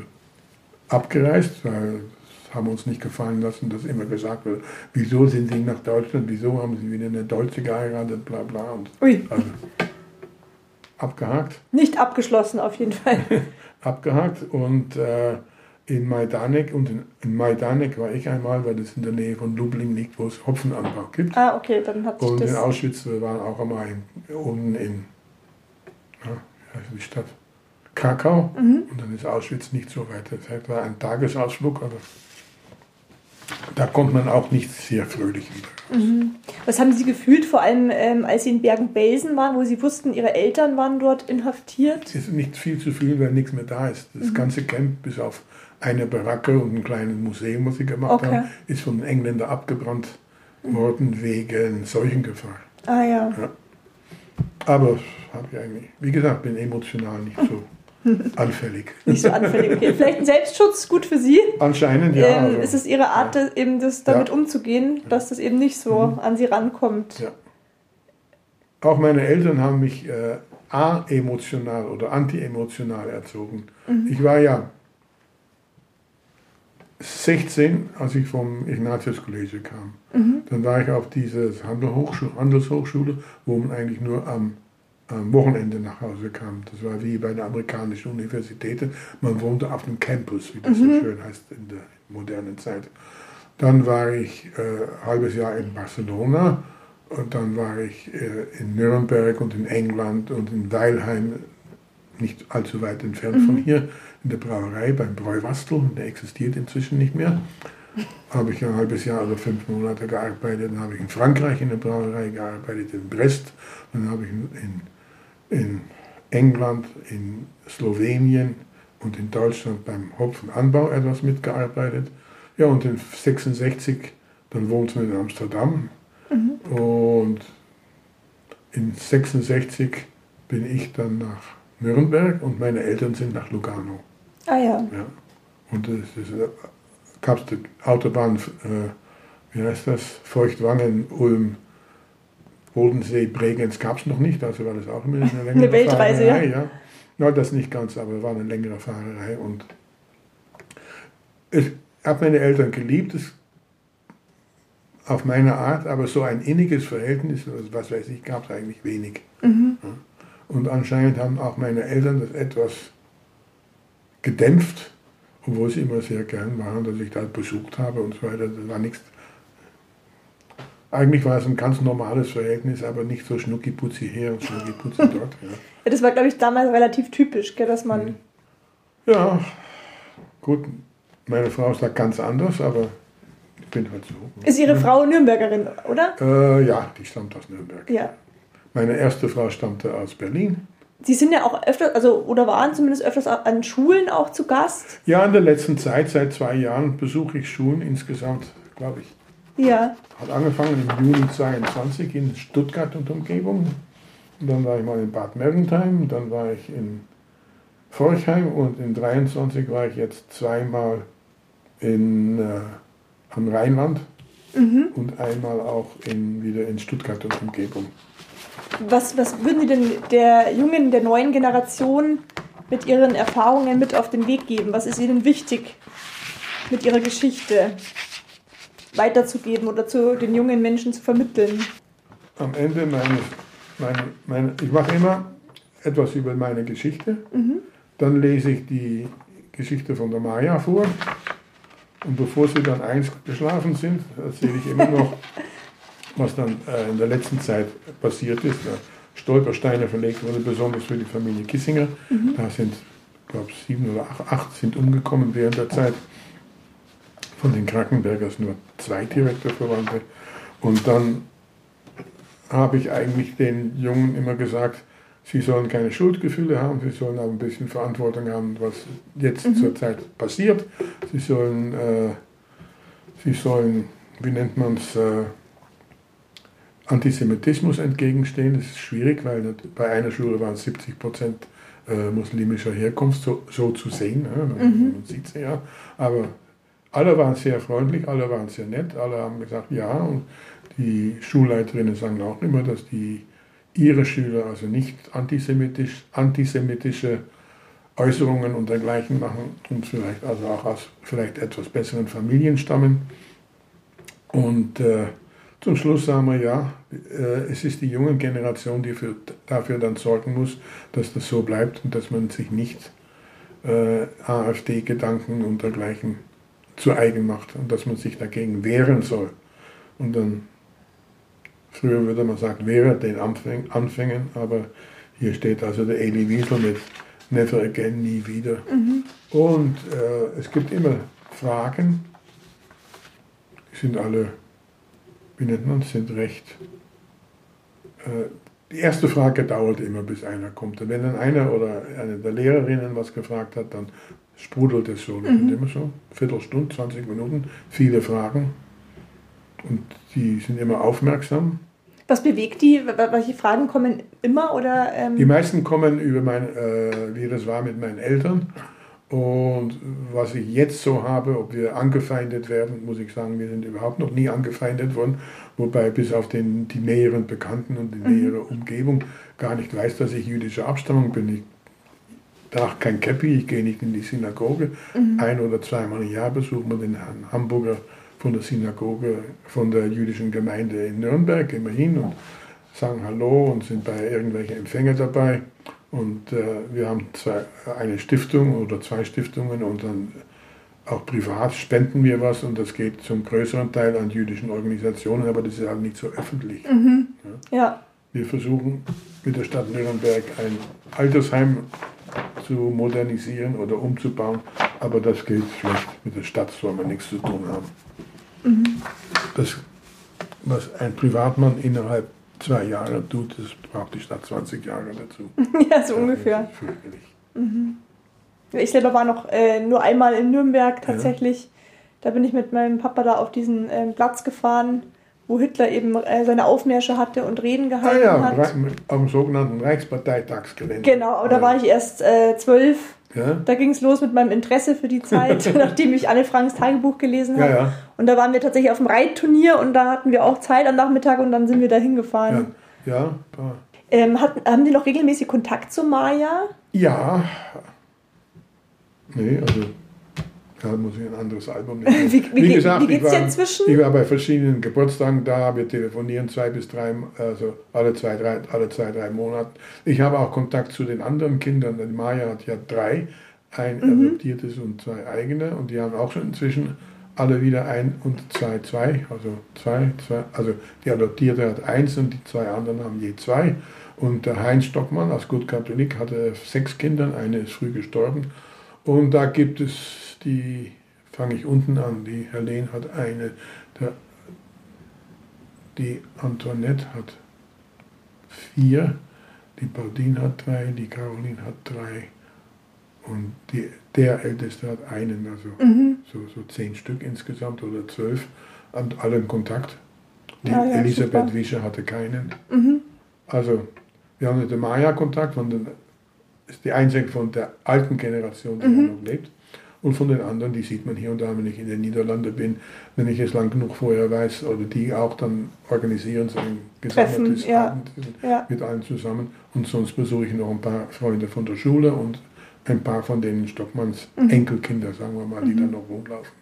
abgereist, weil es haben uns nicht gefallen lassen, dass immer gesagt wird, wieso sind Sie nach Deutschland, wieso haben Sie wieder eine Deutsche geheiratet, bla bla. Und Ui, also abgehakt nicht abgeschlossen auf jeden Fall. abgehakt und äh, in Majdanek und in, in Majdanek war ich einmal, weil das in der Nähe von Lublin liegt, wo es Hopfenanbau gibt. Ah, okay, dann hat sich Und in das. Auschwitz, wir waren auch einmal in, unten in, ja, die Stadt? Krakau. Mhm. Und dann ist Auschwitz nicht so weit. Das war ein Tagesausflug, aber da kommt man auch nicht sehr fröhlich wieder. Was haben Sie gefühlt, vor allem ähm, als Sie in Bergen-Belsen waren, wo Sie wussten, Ihre Eltern waren dort inhaftiert? Es ist nicht viel zu viel, weil nichts mehr da ist. Das ganze Camp, bis auf eine Baracke und ein kleines Museum, was sie gemacht Okay. haben, ist von den Engländern abgebrannt worden wegen Seuchengefahr. Ah ja. Aber habe ich eigentlich, wie gesagt, bin emotional nicht so anfällig. Nicht so anfällig. Okay. Vielleicht ein Selbstschutz, gut für Sie. Anscheinend ja. ähm, also, ist es Ihre Art, ja. eben das damit Ja. umzugehen, dass das eben nicht so an Sie rankommt? Ja. Auch meine Eltern haben mich äh, a-emotional oder anti-emotional erzogen. Ich war ja 16, als ich vom Ignatius College kam. Dann war ich auf diese Handelshochschule, wo man eigentlich nur am, am Wochenende nach Hause kam. Das war wie bei der amerikanischen Universität. Man wohnte auf dem Campus, wie das so schön heißt in der modernen Zeit. Dann war ich äh, ein halbes Jahr in Barcelona und dann war ich äh, in Nürnberg und in England und in Weilheim, nicht allzu weit entfernt von hier, in der Brauerei beim Bräuwastel. Der existiert inzwischen nicht mehr. Habe ich ein halbes Jahr oder fünf Monate gearbeitet. Dann habe ich in Frankreich in der Brauerei gearbeitet, in Brest. Dann habe ich in, in England, in Slowenien und in Deutschland beim Hopfenanbau etwas mitgearbeitet. Ja, und in 66, dann wohnten wir in Amsterdam. Und in 66 bin ich dann nach Nürnberg und meine Eltern sind nach Lugano. Ah ja. Ja. Und es äh, gab's die Autobahn, äh, wie heißt das? Feuchtwangen, Ulm, Bodensee, Bregenz gab es noch nicht, also war das auch immer eine längere Eine Weltreise, ja. Fahrerei, ja. Na, das nicht ganz, aber war eine längere Fahrerei und ich habe meine Eltern geliebt, es, auf meine Art, aber so ein inniges Verhältnis, was weiß ich, gab es eigentlich wenig. Ja. Und anscheinend haben auch meine Eltern das etwas gedämpft, obwohl sie immer sehr gern waren, dass ich da besucht habe und so weiter. Das war nichts. Eigentlich war es ein ganz normales Verhältnis, aber nicht so schnuckiputzi hier und schnuckiputzi dort. Ja. Ja, das war, glaube ich, damals relativ typisch, gell, dass man. ja, gut, meine Frau ist da ganz anders, aber ich bin halt so. Ist Ihre Frau Nürnbergerin, oder? Äh, ja, die stammt aus Nürnberg. Ja. Meine erste Frau stammte aus Berlin. Sie sind ja auch öfter, also oder waren zumindest öfters an Schulen auch zu Gast. Ja, in der letzten Zeit, seit zwei Jahren, besuche ich Schulen insgesamt, glaube ich. Ja. Hat angefangen im Juni 22 in Stuttgart und Umgebung. Und dann war ich mal in Bad Mergentheim, dann war ich in Forchheim und in 23 war ich jetzt zweimal in, äh, am Rheinland und einmal auch in, wieder in Stuttgart und Umgebung. Was, was würden Sie denn der jungen, der neuen Generation mit Ihren Erfahrungen mit auf den Weg geben? Was ist Ihnen wichtig mit Ihrer Geschichte weiterzugeben oder zu den jungen Menschen zu vermitteln? Am Ende meines, meine, meine, ich mache immer etwas über meine Geschichte, dann lese ich die Geschichte von der Maya vor und bevor sie dann eingeschlafen sind, erzähle ich immer noch, was dann äh, in der letzten Zeit passiert ist. Da Stolpersteine verlegt wurde, besonders für die Familie Kissinger. Da sind, ich glaube, sieben oder acht, acht sind umgekommen während der Zeit. Von den Krankenbergers nur zwei direkte Verwandte. Und dann habe ich eigentlich den Jungen immer gesagt, sie sollen keine Schuldgefühle haben, sie sollen aber ein bisschen Verantwortung haben, was jetzt zurzeit passiert. Sie sollen, äh, sie sollen, wie nennt man es, äh, Antisemitismus entgegenstehen. Das ist schwierig, weil bei einer Schule waren es 70 Prozent äh, muslimischer Herkunft, so, so zu sehen. Ja, man, man sieht sie ja. Aber alle waren sehr freundlich, alle waren sehr nett, alle haben gesagt ja. Und die Schulleiterinnen sagen auch immer, dass die ihre Schüler also nicht antisemitisch, antisemitische Äußerungen und dergleichen machen und vielleicht also auch aus vielleicht etwas besseren Familien stammen. Und äh, zum Schluss sagen wir ja, äh, es ist die junge Generation, die für, dafür dann sorgen muss, dass das so bleibt und dass man sich nicht äh, AfD-Gedanken und dergleichen zu eigen macht und dass man sich dagegen wehren soll. Und dann, früher würde man sagen, wehre den Anfäng, Anfängen, aber hier steht also der Eli Wiesel mit Never again, nie wieder. Und äh, es gibt immer Fragen, die sind alle, wie nennt man es, sind recht. Äh, die erste Frage dauert immer, bis einer kommt. Und wenn dann einer oder eine der Lehrerinnen was gefragt hat, dann sprudelt es so. Sind immer so, Viertelstunde, 20 Minuten, viele Fragen. Und die sind immer aufmerksam. Was bewegt die? Welche Fragen kommen immer oder? Ähm, Die meisten kommen über mein, äh, wie das war mit meinen Eltern. Und was ich jetzt so habe, ob wir angefeindet werden, muss ich sagen, wir sind überhaupt noch nie angefeindet worden. Wobei bis auf den, die näheren Bekannten und die nähere Umgebung gar nicht weiß, dass ich jüdischer Abstammung bin. Ich trage kein Käppi, ich gehe nicht in die Synagoge. Ein oder zweimal im Jahr besuchen wir den Hamburger von der Synagoge, von der jüdischen Gemeinde in Nürnberg, wir hin und sagen Hallo und sind bei irgendwelchen Empfängern dabei. Und äh, wir haben zwei, eine Stiftung oder zwei Stiftungen und dann auch privat spenden wir was und das geht zum größeren Teil an jüdischen Organisationen, aber das ist halt nicht so öffentlich. Ja. Wir versuchen mit der Stadt Nürnberg ein Altersheim zu modernisieren oder umzubauen, aber das geht schlecht. Mit der Stadt soll man nichts zu tun haben. Das, was ein Privatmann innerhalb zwei Jahre tut, das braucht die Stadt 20 Jahre dazu. ja, so ungefähr. Das fürchterlich. Ich selber war noch äh, nur einmal in Nürnberg tatsächlich. Da bin ich mit meinem Papa da auf diesen ähm, Platz gefahren, wo Hitler eben äh, seine Aufmärsche hatte und Reden Ah gehalten ja, hat. Am sogenannten Reichsparteitagsgelände. Genau, aber da war ich erst äh, zwölf. Ja, Da ging es los mit meinem Interesse für die Zeit, nachdem ich Anne Franks Tagebuch gelesen habe. ja, ja. Und da waren wir tatsächlich auf dem Reitturnier und da hatten wir auch Zeit am Nachmittag und dann sind wir da ja, hingefahren. ja, da- Ähm, hatten, haben die noch regelmäßig Kontakt zu Maya? ja. Nee, also da muss ich ein anderes Album nehmen. Wie- wie wie geht's ich war? Ich war bei verschiedenen Geburtstagen da, wir telefonieren zwei bis drei, also alle zwei, drei, alle zwei, drei Monate. Ich habe auch Kontakt zu den anderen Kindern. Die Maya hat ja drei, ein Mhm. adoptiertes und zwei eigene und die haben auch schon inzwischen alle wieder ein und zwei, zwei, also zwei, zwei, also die Adoptierte hat eins und die zwei anderen haben je zwei. Und der Heinz Stockmann als Gutkatholik hatte sechs Kinder, eine ist früh gestorben. Und da gibt es die, fange ich unten an, die Helene hat eine, der, die Antoinette hat vier, die Pauline hat drei, die Caroline hat drei und die, der Älteste hat einen, also so, so zehn Stück insgesamt oder zwölf, und alle in Kontakt. Die Ah ja, Elisabeth super. Wischer hatte keinen. Mhm. Also, wir haben mit der Maya Kontakt, von den, ist die einzige von der alten Generation, die Mhm. noch lebt. Und von den anderen, die sieht man hier und da, wenn ich in den Niederlanden bin, wenn ich es lang genug vorher weiß, oder die auch dann organisieren so ein Treffen, gesammeltes ja. Abendessen Ja. mit allen zusammen. Und sonst besuche ich noch ein paar Freunde von der Schule und ein paar von den Stockmanns Mhm. Enkelkinder, sagen wir mal, die da noch rumlaufen.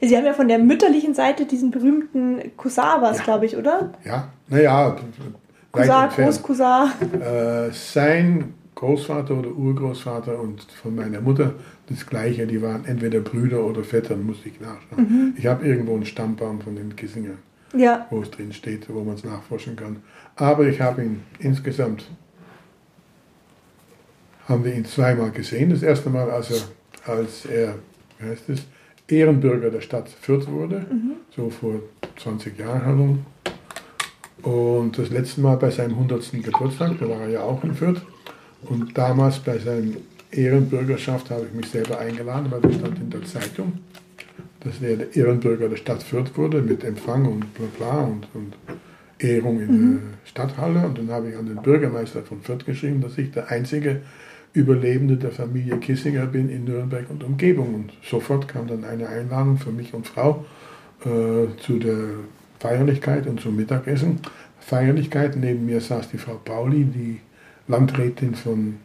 Sie haben ja von der mütterlichen Seite diesen berühmten Cousin, was Ja. glaube ich, oder? Ja, naja, Cousin. Großcousin. Äh, sein Großvater oder Urgroßvater und von meiner Mutter das gleiche, die waren entweder Brüder oder Vettern, muss ich nachschauen. Ich habe irgendwo einen Stammbaum von den Kissingern, Ja. wo es drin steht, wo man es nachforschen kann. Aber ich habe ihn insgesamt, haben wir ihn zweimal gesehen. Das erste Mal, als er, als er wie heißt es, Ehrenbürger der Stadt Fürth wurde, so vor 20 Jahren herum. Und das letzte Mal bei seinem 100. Geburtstag, da war er ja auch in Fürth. Und damals bei seiner Ehrenbürgerschaft habe ich mich selber eingeladen, weil das stand in der Zeitung, dass er der Ehrenbürger der Stadt Fürth wurde mit Empfang und bla bla und, und Ehrung in der Stadthalle. Und dann habe ich an den Bürgermeister von Fürth geschrieben, dass ich der einzige Überlebende der Familie Kissinger bin in Nürnberg und Umgebung. Und sofort kam dann eine Einladung für mich und Frau äh, zu der Feierlichkeit und zum Mittagessen. Feierlichkeit, neben mir saß die Frau Pauli, die Landrätin von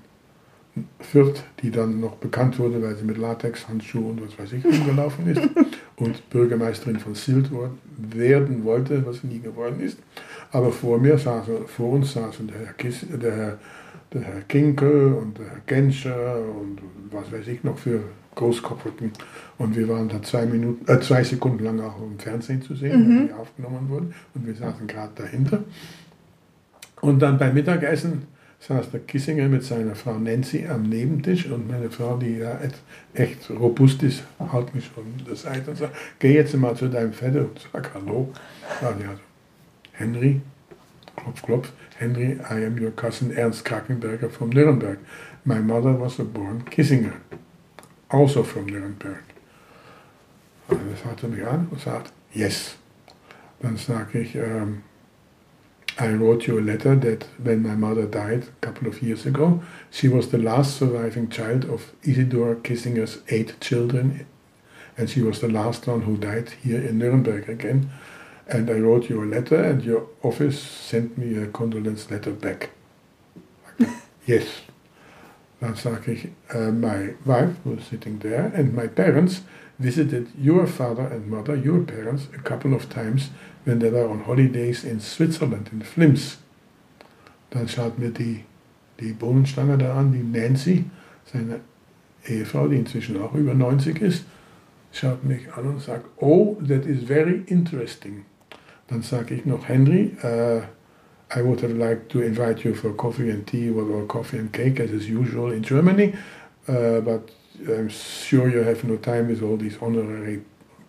Fürth, die dann noch bekannt wurde, weil sie mit Latex, Handschuhen und was weiß ich rumgelaufen ist und Bürgermeisterin von Sylt werden wollte, was sie nie geworden ist. Aber vor mir saßen, vor uns saßen der Herr, Kiss, der Herr, der Herr Kinkel und der Herr Genscher und was weiß ich noch für Großkopferten. Und wir waren da zwei, Minuten, äh, zwei Sekunden lang auch im Fernsehen zu sehen, weil die aufgenommen wurden. Und wir saßen gerade dahinter. Und dann beim Mittagessen saß der Kissinger mit seiner Frau Nancy am Nebentisch und meine Frau, die ja echt robust ist, haut mich von der Seite und sagt, geh jetzt mal zu deinem Vetter und sag Hallo. Sag ja, Henry, klopf, klopf, Henry, I am your cousin Ernst Krakenberger from Nuremberg. My mother was a born Kissinger, also from Nuremberg. Und dann schaut er mich an und sagt, yes. Dann sage ich, ähm, I wrote you a letter that when my mother died a couple of years ago, she was the last surviving child of Isidor Kissinger's eight children, and she was the last one who died here in Nuremberg again. And I wrote you a letter, and your office sent me a condolence letter back. yes. Dann sage ich, uh, my wife was sitting there, and my parents visited your father and mother, your parents, a couple of times when they were on holidays in Switzerland, in Flims. Dann schaut mir die, die Bohnenstange da an, die Nancy, seine Ehefrau, die inzwischen auch über 90 ist. schaut mich an und sagt, oh, that is very interesting. Dann sage ich noch, Henry, uh, I would have liked to invite you for coffee and tea or coffee and cake as is usual in Germany, uh, but I'm sure you have no time with all these honorary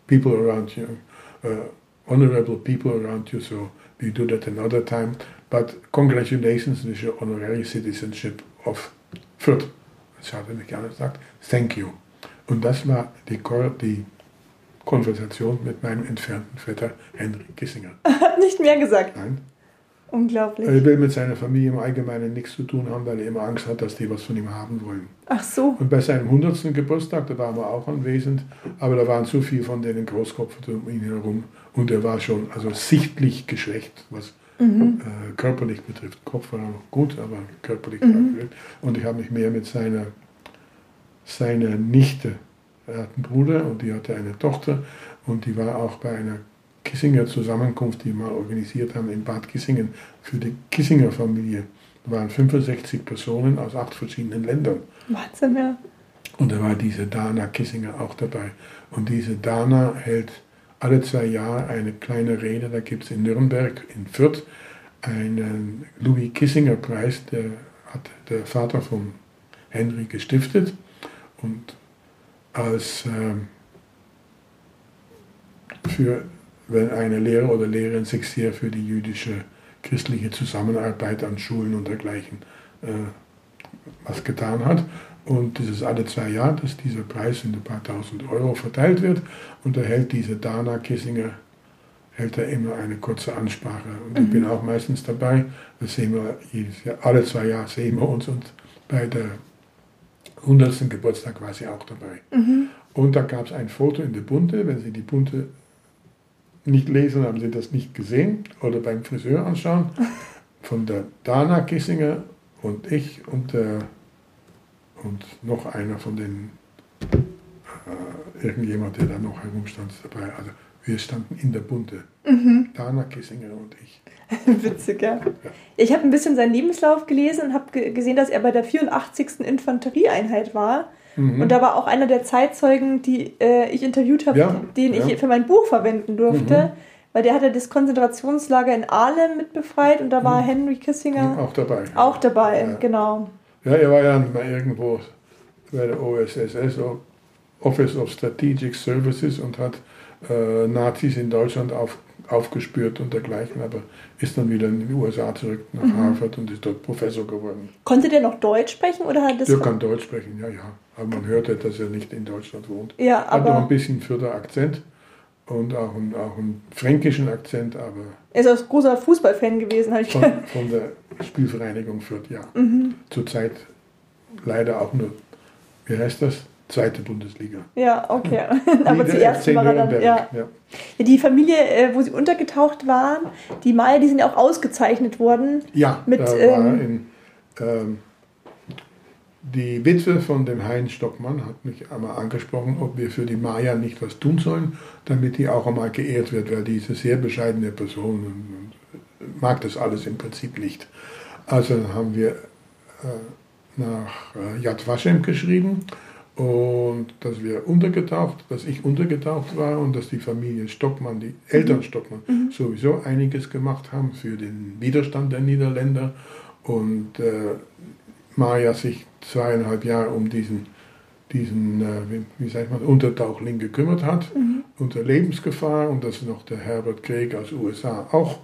people around you, uh, honorable people around you, so we do that another time. But congratulations with your honorary citizenship of Fürth. Schaut er mich an und sagt, thank you. Und das war die, die Konversation mit meinem entfernten Vetter Henry Kissinger. Hat nicht mehr gesagt. Nein. Unglaublich. Er will mit seiner Familie im Allgemeinen nichts zu tun haben, weil er immer Angst hat, dass die was von ihm haben wollen. Ach so. Und bei seinem 100. Geburtstag, da waren wir auch anwesend, aber da waren zu viele von denen Großkopf um ihn herum und er war schon also sichtlich geschwächt, was mhm. äh, körperlich betrifft. Kopf war noch gut, aber körperlich mhm. Und ich habe mich mehr mit seiner, seiner Nichte, er hat einen Bruder und die hatte eine Tochter und die war auch bei einer Kissinger Zusammenkunft, die wir mal organisiert haben in Bad Kissingen für die Kissinger Familie. Da waren 65 Personen aus acht verschiedenen Ländern. Wahnsinn, ja. Und da war diese Dana Kissinger auch dabei. Und diese Dana hält alle zwei Jahre eine kleine Rede. Da gibt es in Nürnberg, in Fürth, einen Louis Kissinger Preis, der hat der Vater von Henry gestiftet. Und als ähm, für wenn eine Lehrer oder Lehrerin sich sehr für die jüdische christliche Zusammenarbeit an Schulen und dergleichen äh, was getan hat. Und das ist alle zwei Jahre, dass dieser Preis in ein paar tausend Euro verteilt wird. Und da hält diese Dana Kissinger hält er immer eine kurze Ansprache. Und mhm. ich bin auch meistens dabei. Das sehen wir jedes Jahr, alle zwei Jahre sehen wir uns und bei der 100. Geburtstag war sie auch dabei. Mhm. Und da gab es ein Foto in der Bunte, wenn Sie die Bunte nicht lesen, haben Sie das nicht gesehen oder beim Friseur anschauen, von der Dana Kissinger und ich und, der, und noch einer von den, äh, irgendjemand, der da noch herumstand, dabei. Also wir standen in der Bunte. Mhm. Dana Kissinger und ich. Witzig, ja. ja. Ich habe ein bisschen seinen Lebenslauf gelesen und habe gesehen, dass er bei der 84. Infanterieeinheit war. Mhm. Und da war auch einer der Zeitzeugen, die äh, ich interviewt habe, ja, den ja. ich für mein Buch verwenden durfte. Mhm. Weil der hatte das Konzentrationslager in Ahlem mit befreit und da war mhm. Henry Kissinger auch dabei. Auch dabei, ja. genau. Ja, er war ja mal irgendwo bei der OSSS, Office of Strategic Services, und hat äh, Nazis in Deutschland auf, aufgespürt und dergleichen, aber ist dann wieder in die USA zurück nach mhm. Harvard und ist dort Professor geworden. Konnte der noch Deutsch sprechen oder hat das? Der kann Deutsch sprechen, ja, ja. Aber man hörte, dass er nicht in Deutschland wohnt. Ja, aber hat noch ein bisschen Fürther Akzent und auch, ein, auch einen fränkischen Akzent, aber. Er ist auch großer Fußballfan gewesen, habe ich von, von der Spielvereinigung Fürth, ja. Mhm. Zurzeit leider auch nur, wie heißt das? zweite Bundesliga. Ja, okay. Aber zuerst war er dann. Ja. ja. Die Familie, äh, wo sie untergetaucht waren, die Maya, die sind ja auch ausgezeichnet worden. Ja, mit, da ähm, in, ähm, die Witwe von dem Heinz Stockmann hat mich einmal angesprochen, ob wir für die Maya nicht was tun sollen, damit die auch einmal geehrt wird, weil diese sehr bescheidene Person mag das alles im Prinzip nicht. Also haben wir äh, nach äh, Yad Vashem geschrieben und dass wir untergetaucht, dass ich untergetaucht war und dass die Familie Stockmann, die Eltern mhm. Stockmann, mhm. sowieso einiges gemacht haben für den Widerstand der Niederländer und äh, Maja sich zweieinhalb Jahre um diesen, diesen äh, wie, wie sagt man, Untertauchling gekümmert hat, mhm. unter Lebensgefahr und dass noch der Herbert Krieg aus USA auch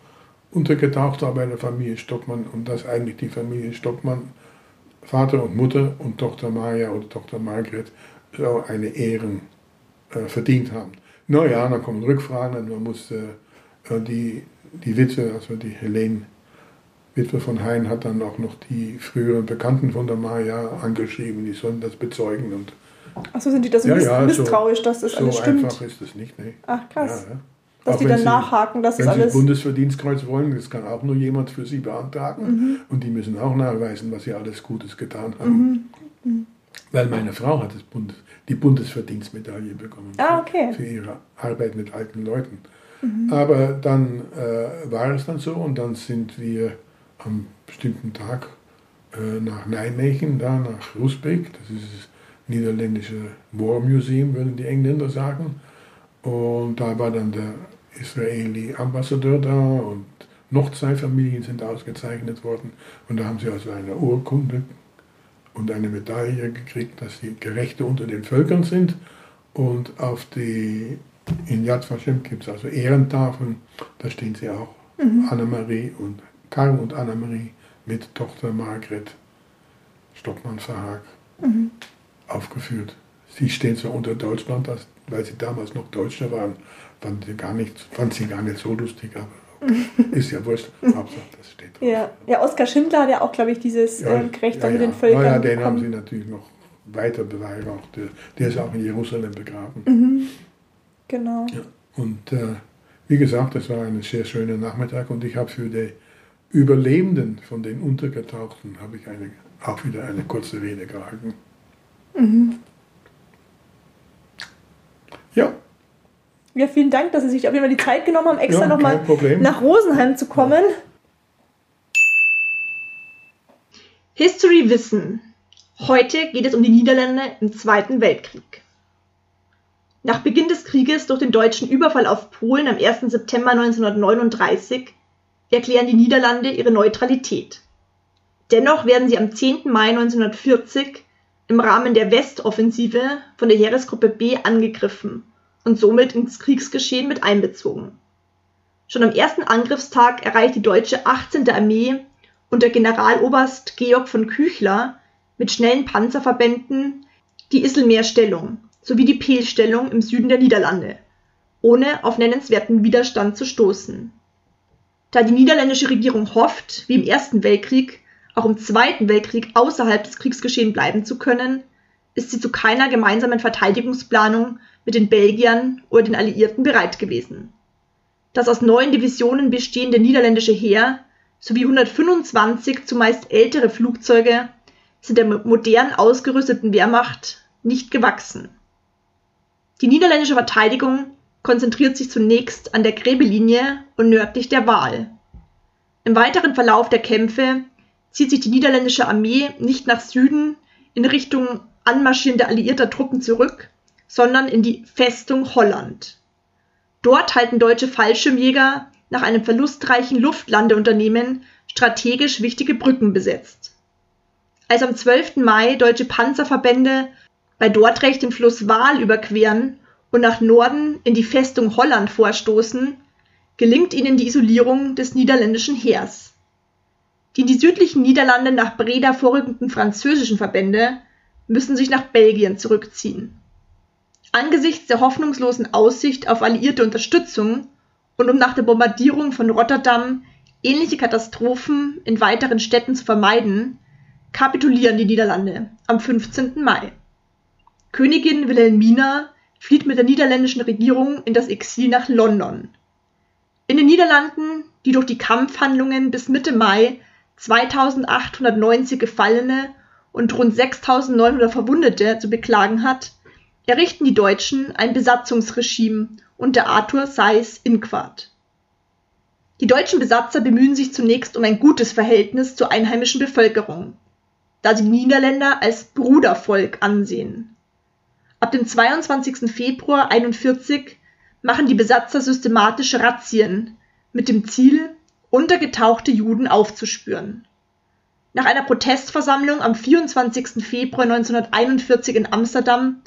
untergetaucht war bei der Familie Stockmann und dass eigentlich die Familie Stockmann Vater und Mutter und Tochter Maria oder Tochter Margret so eine Ehren äh, verdient haben. Naja, dann kommen Rückfragen und man muss äh, die, die Witwe, also die Helene, Witwe von Hein, hat dann auch noch die früheren Bekannten von der Maja angeschrieben, die sollen das bezeugen. Und Achso, sind die da so ja, ja, misstrauisch, so, dass das so alles stimmt? So einfach ist das nicht, ne? Ach, krass. Ja, dass auch die dann Sie, nachhaken, dass wenn das alles. Sie Bundesverdienstkreuz wollen, das kann auch nur jemand für Sie beantragen. Mhm. Und die müssen auch nachweisen, was Sie alles Gutes getan haben. Mhm. Mhm. Weil meine Frau hat das Bundes, die Bundesverdienstmedaille bekommen ah, okay. für, für ihre Arbeit mit alten Leuten. Mhm. Aber dann äh, war es dann so und dann sind wir am bestimmten Tag äh, nach Nijmegen, da nach Rusbeek, das ist niederländische War Museum, würden die Engländer sagen. Und da war dann der Israeli Ambassadeur da und noch zwei Familien sind ausgezeichnet worden. Und da haben sie also eine Urkunde und eine Medaille gekriegt, dass sie Gerechte unter den Völkern sind. Und auf die, in Yad Vashem gibt es also Ehrentafeln, da stehen sie auch, mhm. Annemarie und Karl und Annemarie mit Tochter Margret Stockmann-Verhag mhm. aufgeführt. Sie stehen so unter Deutschland, weil sie damals noch Deutsche waren, fand sie gar nicht, fand sie gar nicht so lustig, aber Ist ja wurscht. Hauptsache, das steht drauf. Ja. ja, Oskar Schindler hat ja auch, glaube ich, dieses ja, äh, Gerecht ja, unter den Völkern. Ja, den haben sie natürlich noch weiter beweihräucht. Der, der ist auch in Jerusalem begraben. Mhm. Genau. Ja. Und äh, wie gesagt, das war ein sehr schöner Nachmittag und ich habe für die Überlebenden von den Untergetauchten habe ich eine, auch wieder eine kurze Rede gehalten. Mhm. Ja, ja, vielen Dank, dass Sie sich auf jeden Fall die Zeit genommen haben, extra ja, nochmal nach Rosenheim zu kommen. History Wissen. Heute geht es um die Niederländer im Zweiten Weltkrieg. Nach Beginn des Krieges durch den deutschen Überfall auf Polen am 1. September 1939 erklären die Niederlande ihre Neutralität. Dennoch werden sie am 10. Mai 1940 im Rahmen der Westoffensive von der Heeresgruppe B angegriffen und somit ins Kriegsgeschehen mit einbezogen. Schon am ersten Angriffstag erreicht die deutsche 18. Armee unter Generaloberst Georg von Küchler mit schnellen Panzerverbänden die Isselmeerstellung sowie die Peelstellung im Süden der Niederlande, ohne auf nennenswerten Widerstand zu stoßen. Da die niederländische Regierung hofft, wie im Ersten Weltkrieg, auch im Zweiten Weltkrieg außerhalb des Kriegsgeschehens bleiben zu können, ist sie zu keiner gemeinsamen Verteidigungsplanung mit den Belgiern oder den Alliierten bereit gewesen. Das aus neun Divisionen bestehende niederländische Heer sowie 125 zumeist ältere Flugzeuge sind der modern ausgerüsteten Wehrmacht nicht gewachsen. Die niederländische Verteidigung konzentriert sich zunächst an der Gräbelinie und nördlich der Waal. Im weiteren Verlauf der Kämpfe zieht sich die niederländische Armee nicht nach Süden in Richtung anmarschierender alliierter Truppen zurück, sondern in die Festung Holland. Dort halten deutsche Fallschirmjäger nach einem verlustreichen Luftlandeunternehmen strategisch wichtige Brücken besetzt. Als am 12. Mai deutsche Panzerverbände bei Dordrecht den Fluss Waal überqueren und nach Norden in die Festung Holland vorstoßen, gelingt ihnen die Isolierung des niederländischen Heers. Die in die südlichen Niederlande nach Breda vorrückenden französischen Verbände müssen sich nach Belgien zurückziehen. Angesichts der hoffnungslosen Aussicht auf alliierte Unterstützung und um nach der Bombardierung von Rotterdam ähnliche Katastrophen in weiteren Städten zu vermeiden, kapitulieren die Niederlande am 15. Mai. Königin Wilhelmina flieht mit der niederländischen Regierung in das Exil nach London. In den Niederlanden, die durch die Kampfhandlungen bis Mitte Mai 2890 Gefallene und rund 6900 Verwundete zu beklagen hat, errichten die Deutschen ein Besatzungsregime unter Arthur Seyß-Inquart. Die deutschen Besatzer bemühen sich zunächst um ein gutes Verhältnis zur einheimischen Bevölkerung, da sie die Niederländer als Brudervolk ansehen. Ab dem 22. Februar 41 machen die Besatzer systematische Razzien mit dem Ziel, untergetauchte Juden aufzuspüren. Nach einer Protestversammlung am 24. Februar 1941 in Amsterdam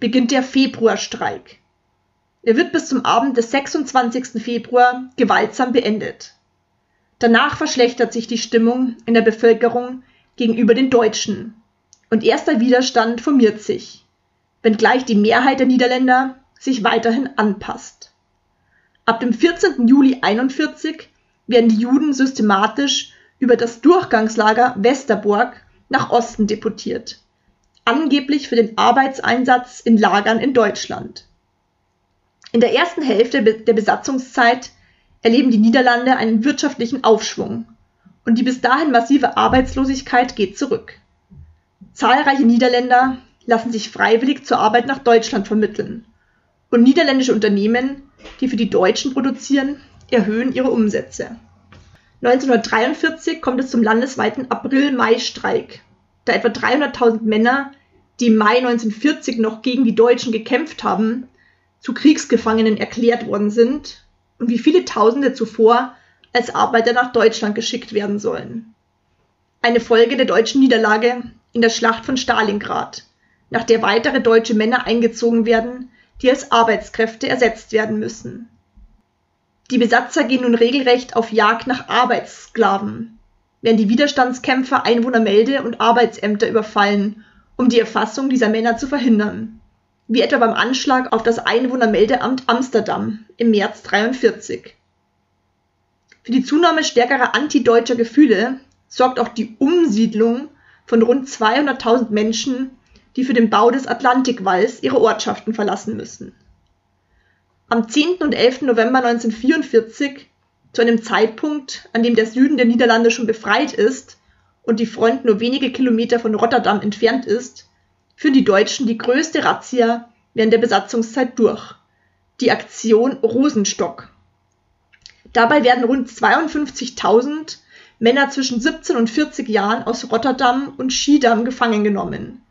beginnt der Februarstreik. Er wird bis zum Abend des 26. Februar gewaltsam beendet. Danach verschlechtert sich die Stimmung in der Bevölkerung gegenüber den Deutschen und erster Widerstand formiert sich, wenngleich die Mehrheit der Niederländer sich weiterhin anpasst. Ab dem 14. Juli 1941 werden die Juden systematisch über das Durchgangslager Westerbork nach Osten deportiert, angeblich für den Arbeitseinsatz in Lagern in Deutschland. In der ersten Hälfte der Besatzungszeit erleben die Niederlande einen wirtschaftlichen Aufschwung und die bis dahin massive Arbeitslosigkeit geht zurück. Zahlreiche Niederländer lassen sich freiwillig zur Arbeit nach Deutschland vermitteln und niederländische Unternehmen, die für die Deutschen produzieren, erhöhen ihre Umsätze. 1943 kommt es zum landesweiten April-Mai-Streik, da etwa 300.000 Männer die im Mai 1940 noch gegen die Deutschen gekämpft haben, zu Kriegsgefangenen erklärt worden sind und wie viele Tausende zuvor als Arbeiter nach Deutschland geschickt werden sollen. Eine Folge der deutschen Niederlage in der Schlacht von Stalingrad, nach der weitere deutsche Männer eingezogen werden, die als Arbeitskräfte ersetzt werden müssen. Die Besatzer gehen nun regelrecht auf Jagd nach Arbeitssklaven, während die Widerstandskämpfer Einwohnermelde- und Arbeitsämter überfallen, um die Erfassung dieser Männer zu verhindern, wie etwa beim Anschlag auf das Einwohnermeldeamt Amsterdam im März 43. Für die Zunahme stärkerer antideutscher Gefühle sorgt auch die Umsiedlung von rund 200.000 Menschen, die für den Bau des Atlantikwalls ihre Ortschaften verlassen müssen. Am 10. und 11. November 1944, zu einem Zeitpunkt, an dem der Süden der Niederlande schon befreit ist und die Front nur wenige Kilometer von Rotterdam entfernt ist, führen die Deutschen die größte Razzia während der Besatzungszeit durch, die Aktion Rosenstock. Dabei werden rund 52.000 Männer zwischen 17 und 40 Jahren aus Rotterdam und Schiedam gefangen genommen,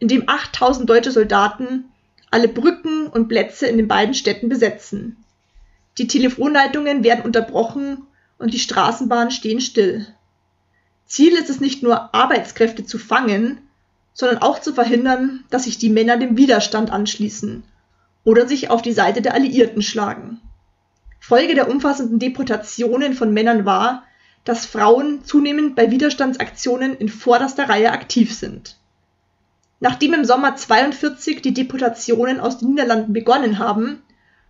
indem 8000 deutsche Soldaten alle Brücken und Plätze in den beiden Städten besetzen. Die Telefonleitungen werden unterbrochen und die Straßenbahnen stehen still. Ziel ist es nicht nur, Arbeitskräfte zu fangen, sondern auch zu verhindern, dass sich die Männer dem Widerstand anschließen oder sich auf die Seite der Alliierten schlagen. Folge der umfassenden Deportationen von Männern war, dass Frauen zunehmend bei Widerstandsaktionen in vorderster Reihe aktiv sind. Nachdem im Sommer 42 die Deportationen aus den Niederlanden begonnen haben,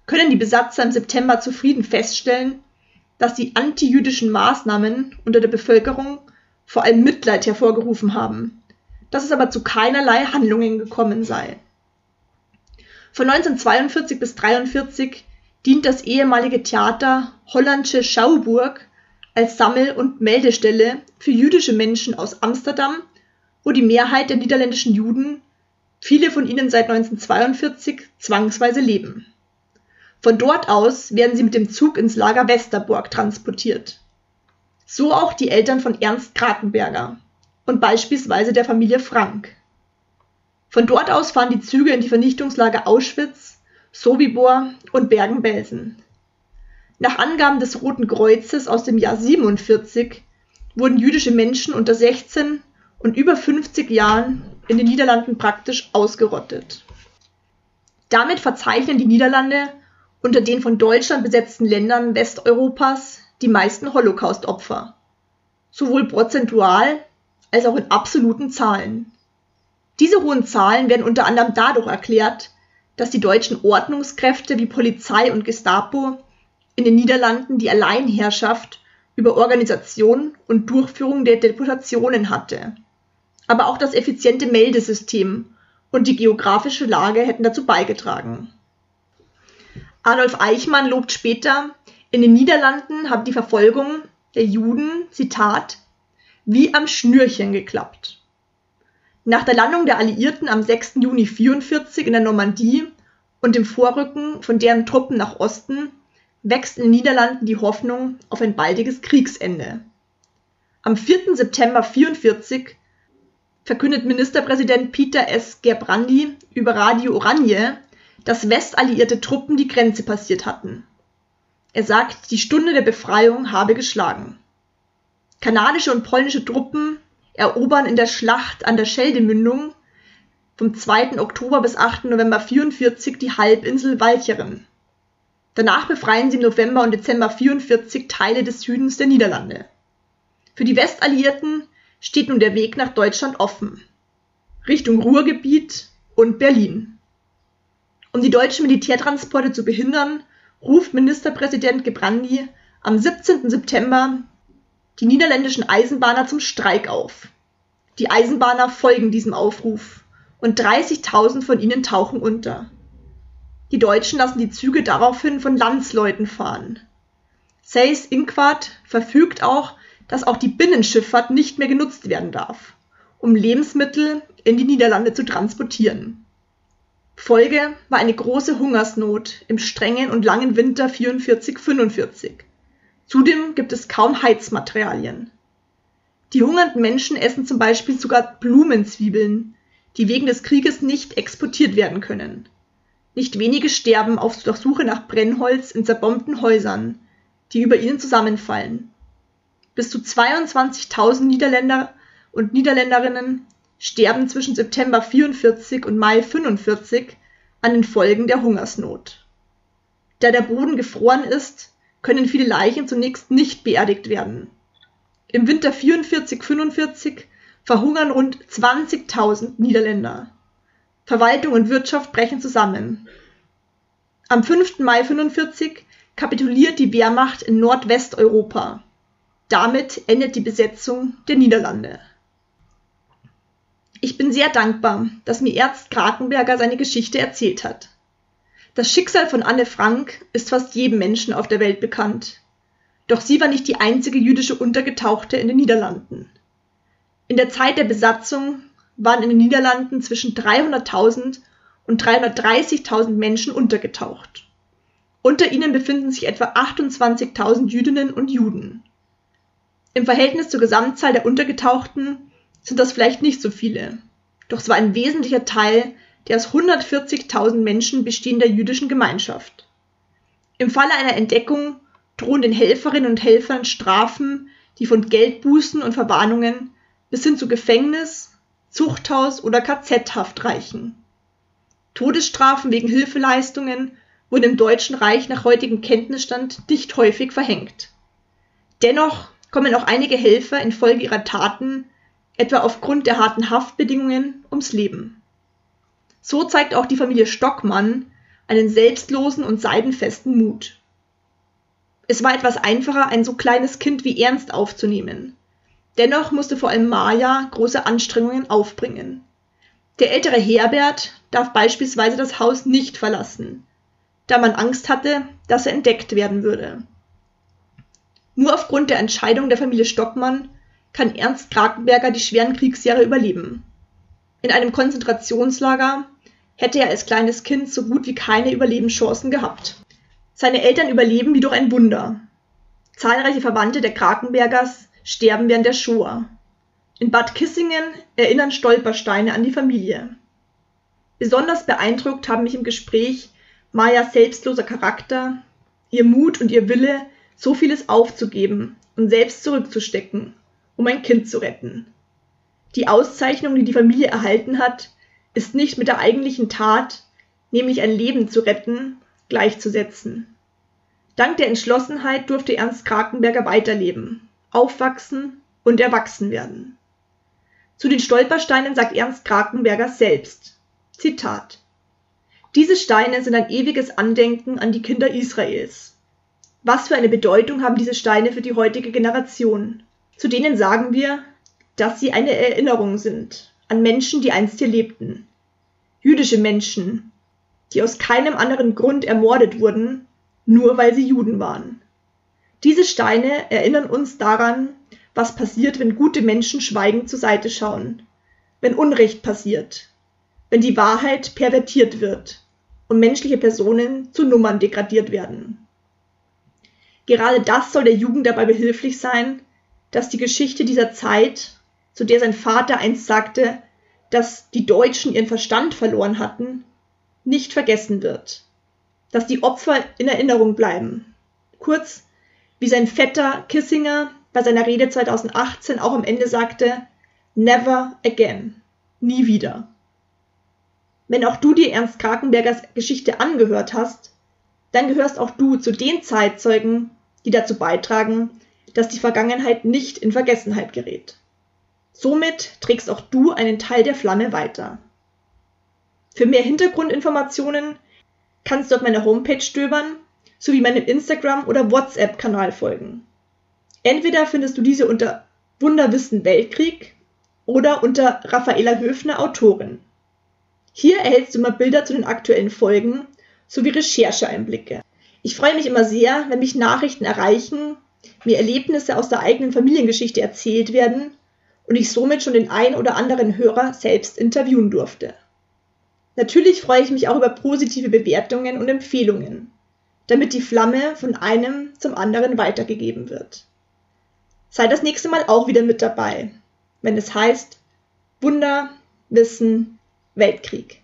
können die Besatzer im September zufrieden feststellen, dass die antijüdischen Maßnahmen unter der Bevölkerung vor allem Mitleid hervorgerufen haben, dass es aber zu keinerlei Handlungen gekommen sei. Von 1942 bis 1943 dient das ehemalige Theater Hollandsche Schauburg als Sammel- und Meldestelle für jüdische Menschen aus Amsterdam wo die Mehrheit der niederländischen Juden, viele von ihnen seit 1942, zwangsweise leben. Von dort aus werden sie mit dem Zug ins Lager Westerbork transportiert. So auch die Eltern von Ernst Krakenberger und beispielsweise der Familie Frank. Von dort aus fahren die Züge in die Vernichtungslager Auschwitz, Sobibor und Bergen-Belsen. Nach Angaben des Roten Kreuzes aus dem Jahr 47 wurden jüdische Menschen unter 16 und über 50 Jahren in den Niederlanden praktisch ausgerottet. Damit verzeichnen die Niederlande unter den von Deutschland besetzten Ländern Westeuropas die meisten Holocaust-Opfer, sowohl prozentual als auch in absoluten Zahlen. Diese hohen Zahlen werden unter anderem dadurch erklärt, dass die deutschen Ordnungskräfte wie Polizei und Gestapo in den Niederlanden die Alleinherrschaft über Organisation und Durchführung der Deportationen hatte aber auch das effiziente Meldesystem und die geografische Lage hätten dazu beigetragen. Adolf Eichmann lobt später, in den Niederlanden habe die Verfolgung der Juden, Zitat, wie am Schnürchen geklappt. Nach der Landung der Alliierten am 6. Juni 1944 in der Normandie und dem Vorrücken von deren Truppen nach Osten wächst in den Niederlanden die Hoffnung auf ein baldiges Kriegsende. Am 4. September 1944 verkündet Ministerpräsident Peter S. Gerbrandy über Radio Oranje, dass westalliierte Truppen die Grenze passiert hatten. Er sagt, die Stunde der Befreiung habe geschlagen. Kanadische und polnische Truppen erobern in der Schlacht an der Scheldemündung vom 2. Oktober bis 8. November 1944 die Halbinsel Walcheren. Danach befreien sie im November und Dezember 1944 Teile des Südens der Niederlande. Für die Westalliierten steht nun der Weg nach Deutschland offen. Richtung Ruhrgebiet und Berlin. Um die deutschen Militärtransporte zu behindern, ruft Ministerpräsident Gebrandi am 17. September die niederländischen Eisenbahner zum Streik auf. Die Eisenbahner folgen diesem Aufruf und 30.000 von ihnen tauchen unter. Die Deutschen lassen die Züge daraufhin von Landsleuten fahren. Seys Inquart verfügt auch dass auch die Binnenschifffahrt nicht mehr genutzt werden darf, um Lebensmittel in die Niederlande zu transportieren. Folge war eine große Hungersnot im strengen und langen Winter 44-45. Zudem gibt es kaum Heizmaterialien. Die hungernden Menschen essen zum Beispiel sogar Blumenzwiebeln, die wegen des Krieges nicht exportiert werden können. Nicht wenige sterben auf der Suche nach Brennholz in zerbombten Häusern, die über ihnen zusammenfallen. Bis zu 22.000 Niederländer und Niederländerinnen sterben zwischen September 44 und Mai 45 an den Folgen der Hungersnot. Da der Boden gefroren ist, können viele Leichen zunächst nicht beerdigt werden. Im Winter 44-45 verhungern rund 20.000 Niederländer. Verwaltung und Wirtschaft brechen zusammen. Am 5. Mai 45 kapituliert die Wehrmacht in Nordwesteuropa. Damit endet die Besetzung der Niederlande. Ich bin sehr dankbar, dass mir Ernst Krakenberger seine Geschichte erzählt hat. Das Schicksal von Anne Frank ist fast jedem Menschen auf der Welt bekannt. Doch sie war nicht die einzige jüdische Untergetauchte in den Niederlanden. In der Zeit der Besatzung waren in den Niederlanden zwischen 300.000 und 330.000 Menschen untergetaucht. Unter ihnen befinden sich etwa 28.000 Jüdinnen und Juden. Im Verhältnis zur Gesamtzahl der Untergetauchten sind das vielleicht nicht so viele, doch es war ein wesentlicher Teil der aus 140.000 Menschen bestehender jüdischen Gemeinschaft. Im Falle einer Entdeckung drohen den Helferinnen und Helfern Strafen, die von Geldbußen und Verwarnungen bis hin zu Gefängnis, Zuchthaus oder KZ-Haft reichen. Todesstrafen wegen Hilfeleistungen wurden im Deutschen Reich nach heutigem Kenntnisstand nicht häufig verhängt. Dennoch kommen auch einige Helfer infolge ihrer Taten, etwa aufgrund der harten Haftbedingungen, ums Leben. So zeigt auch die Familie Stockmann einen selbstlosen und seidenfesten Mut. Es war etwas einfacher, ein so kleines Kind wie Ernst aufzunehmen. Dennoch musste vor allem Maja große Anstrengungen aufbringen. Der ältere Herbert darf beispielsweise das Haus nicht verlassen, da man Angst hatte, dass er entdeckt werden würde. Nur aufgrund der Entscheidung der Familie Stockmann kann Ernst Krakenberger die schweren Kriegsjahre überleben. In einem Konzentrationslager hätte er als kleines Kind so gut wie keine Überlebenschancen gehabt. Seine Eltern überleben wie durch ein Wunder. Zahlreiche Verwandte der Krakenbergers sterben während der Shoah. In Bad Kissingen erinnern Stolpersteine an die Familie. Besonders beeindruckt haben mich im Gespräch Mayas selbstloser Charakter, ihr Mut und ihr Wille, so vieles aufzugeben und selbst zurückzustecken, um ein Kind zu retten. Die Auszeichnung, die die Familie erhalten hat, ist nicht mit der eigentlichen Tat, nämlich ein Leben zu retten, gleichzusetzen. Dank der Entschlossenheit durfte Ernst Krakenberger weiterleben aufwachsen und erwachsen werden. Zu den Stolpersteinen sagt Ernst Krakenberger selbst. Zitat. Diese Steine sind ein ewiges Andenken an die Kinder Israels. Was für eine Bedeutung haben diese Steine für die heutige Generation? Zu denen sagen wir, dass sie eine Erinnerung sind an Menschen, die einst hier lebten. Jüdische Menschen, die aus keinem anderen Grund ermordet wurden, nur weil sie Juden waren. Diese Steine erinnern uns daran, was passiert, wenn gute Menschen schweigend zur Seite schauen, wenn Unrecht passiert, wenn die Wahrheit pervertiert wird und menschliche Personen zu Nummern degradiert werden. Gerade das soll der Jugend dabei behilflich sein, dass die Geschichte dieser Zeit, zu der sein Vater einst sagte, dass die Deutschen ihren Verstand verloren hatten, nicht vergessen wird, dass die Opfer in Erinnerung bleiben. Kurz, wie sein Vetter Kissinger bei seiner Rede 2018 auch am Ende sagte, Never again, nie wieder. Wenn auch du dir Ernst Krakenbergers Geschichte angehört hast, dann gehörst auch du zu den Zeitzeugen, die dazu beitragen, dass die Vergangenheit nicht in Vergessenheit gerät. Somit trägst auch du einen Teil der Flamme weiter. Für mehr Hintergrundinformationen kannst du auf meiner Homepage stöbern sowie meinem Instagram- oder WhatsApp-Kanal folgen. Entweder findest du diese unter Wunderwissen Weltkrieg oder unter Raffaela Höfner Autorin. Hier erhältst du immer Bilder zu den aktuellen Folgen sowie Rechercheeinblicke. Ich freue mich immer sehr, wenn mich Nachrichten erreichen, mir Erlebnisse aus der eigenen Familiengeschichte erzählt werden und ich somit schon den ein oder anderen Hörer selbst interviewen durfte. Natürlich freue ich mich auch über positive Bewertungen und Empfehlungen damit die Flamme von einem zum anderen weitergegeben wird. Sei das nächste Mal auch wieder mit dabei, wenn es heißt Wunder, Wissen, Weltkrieg.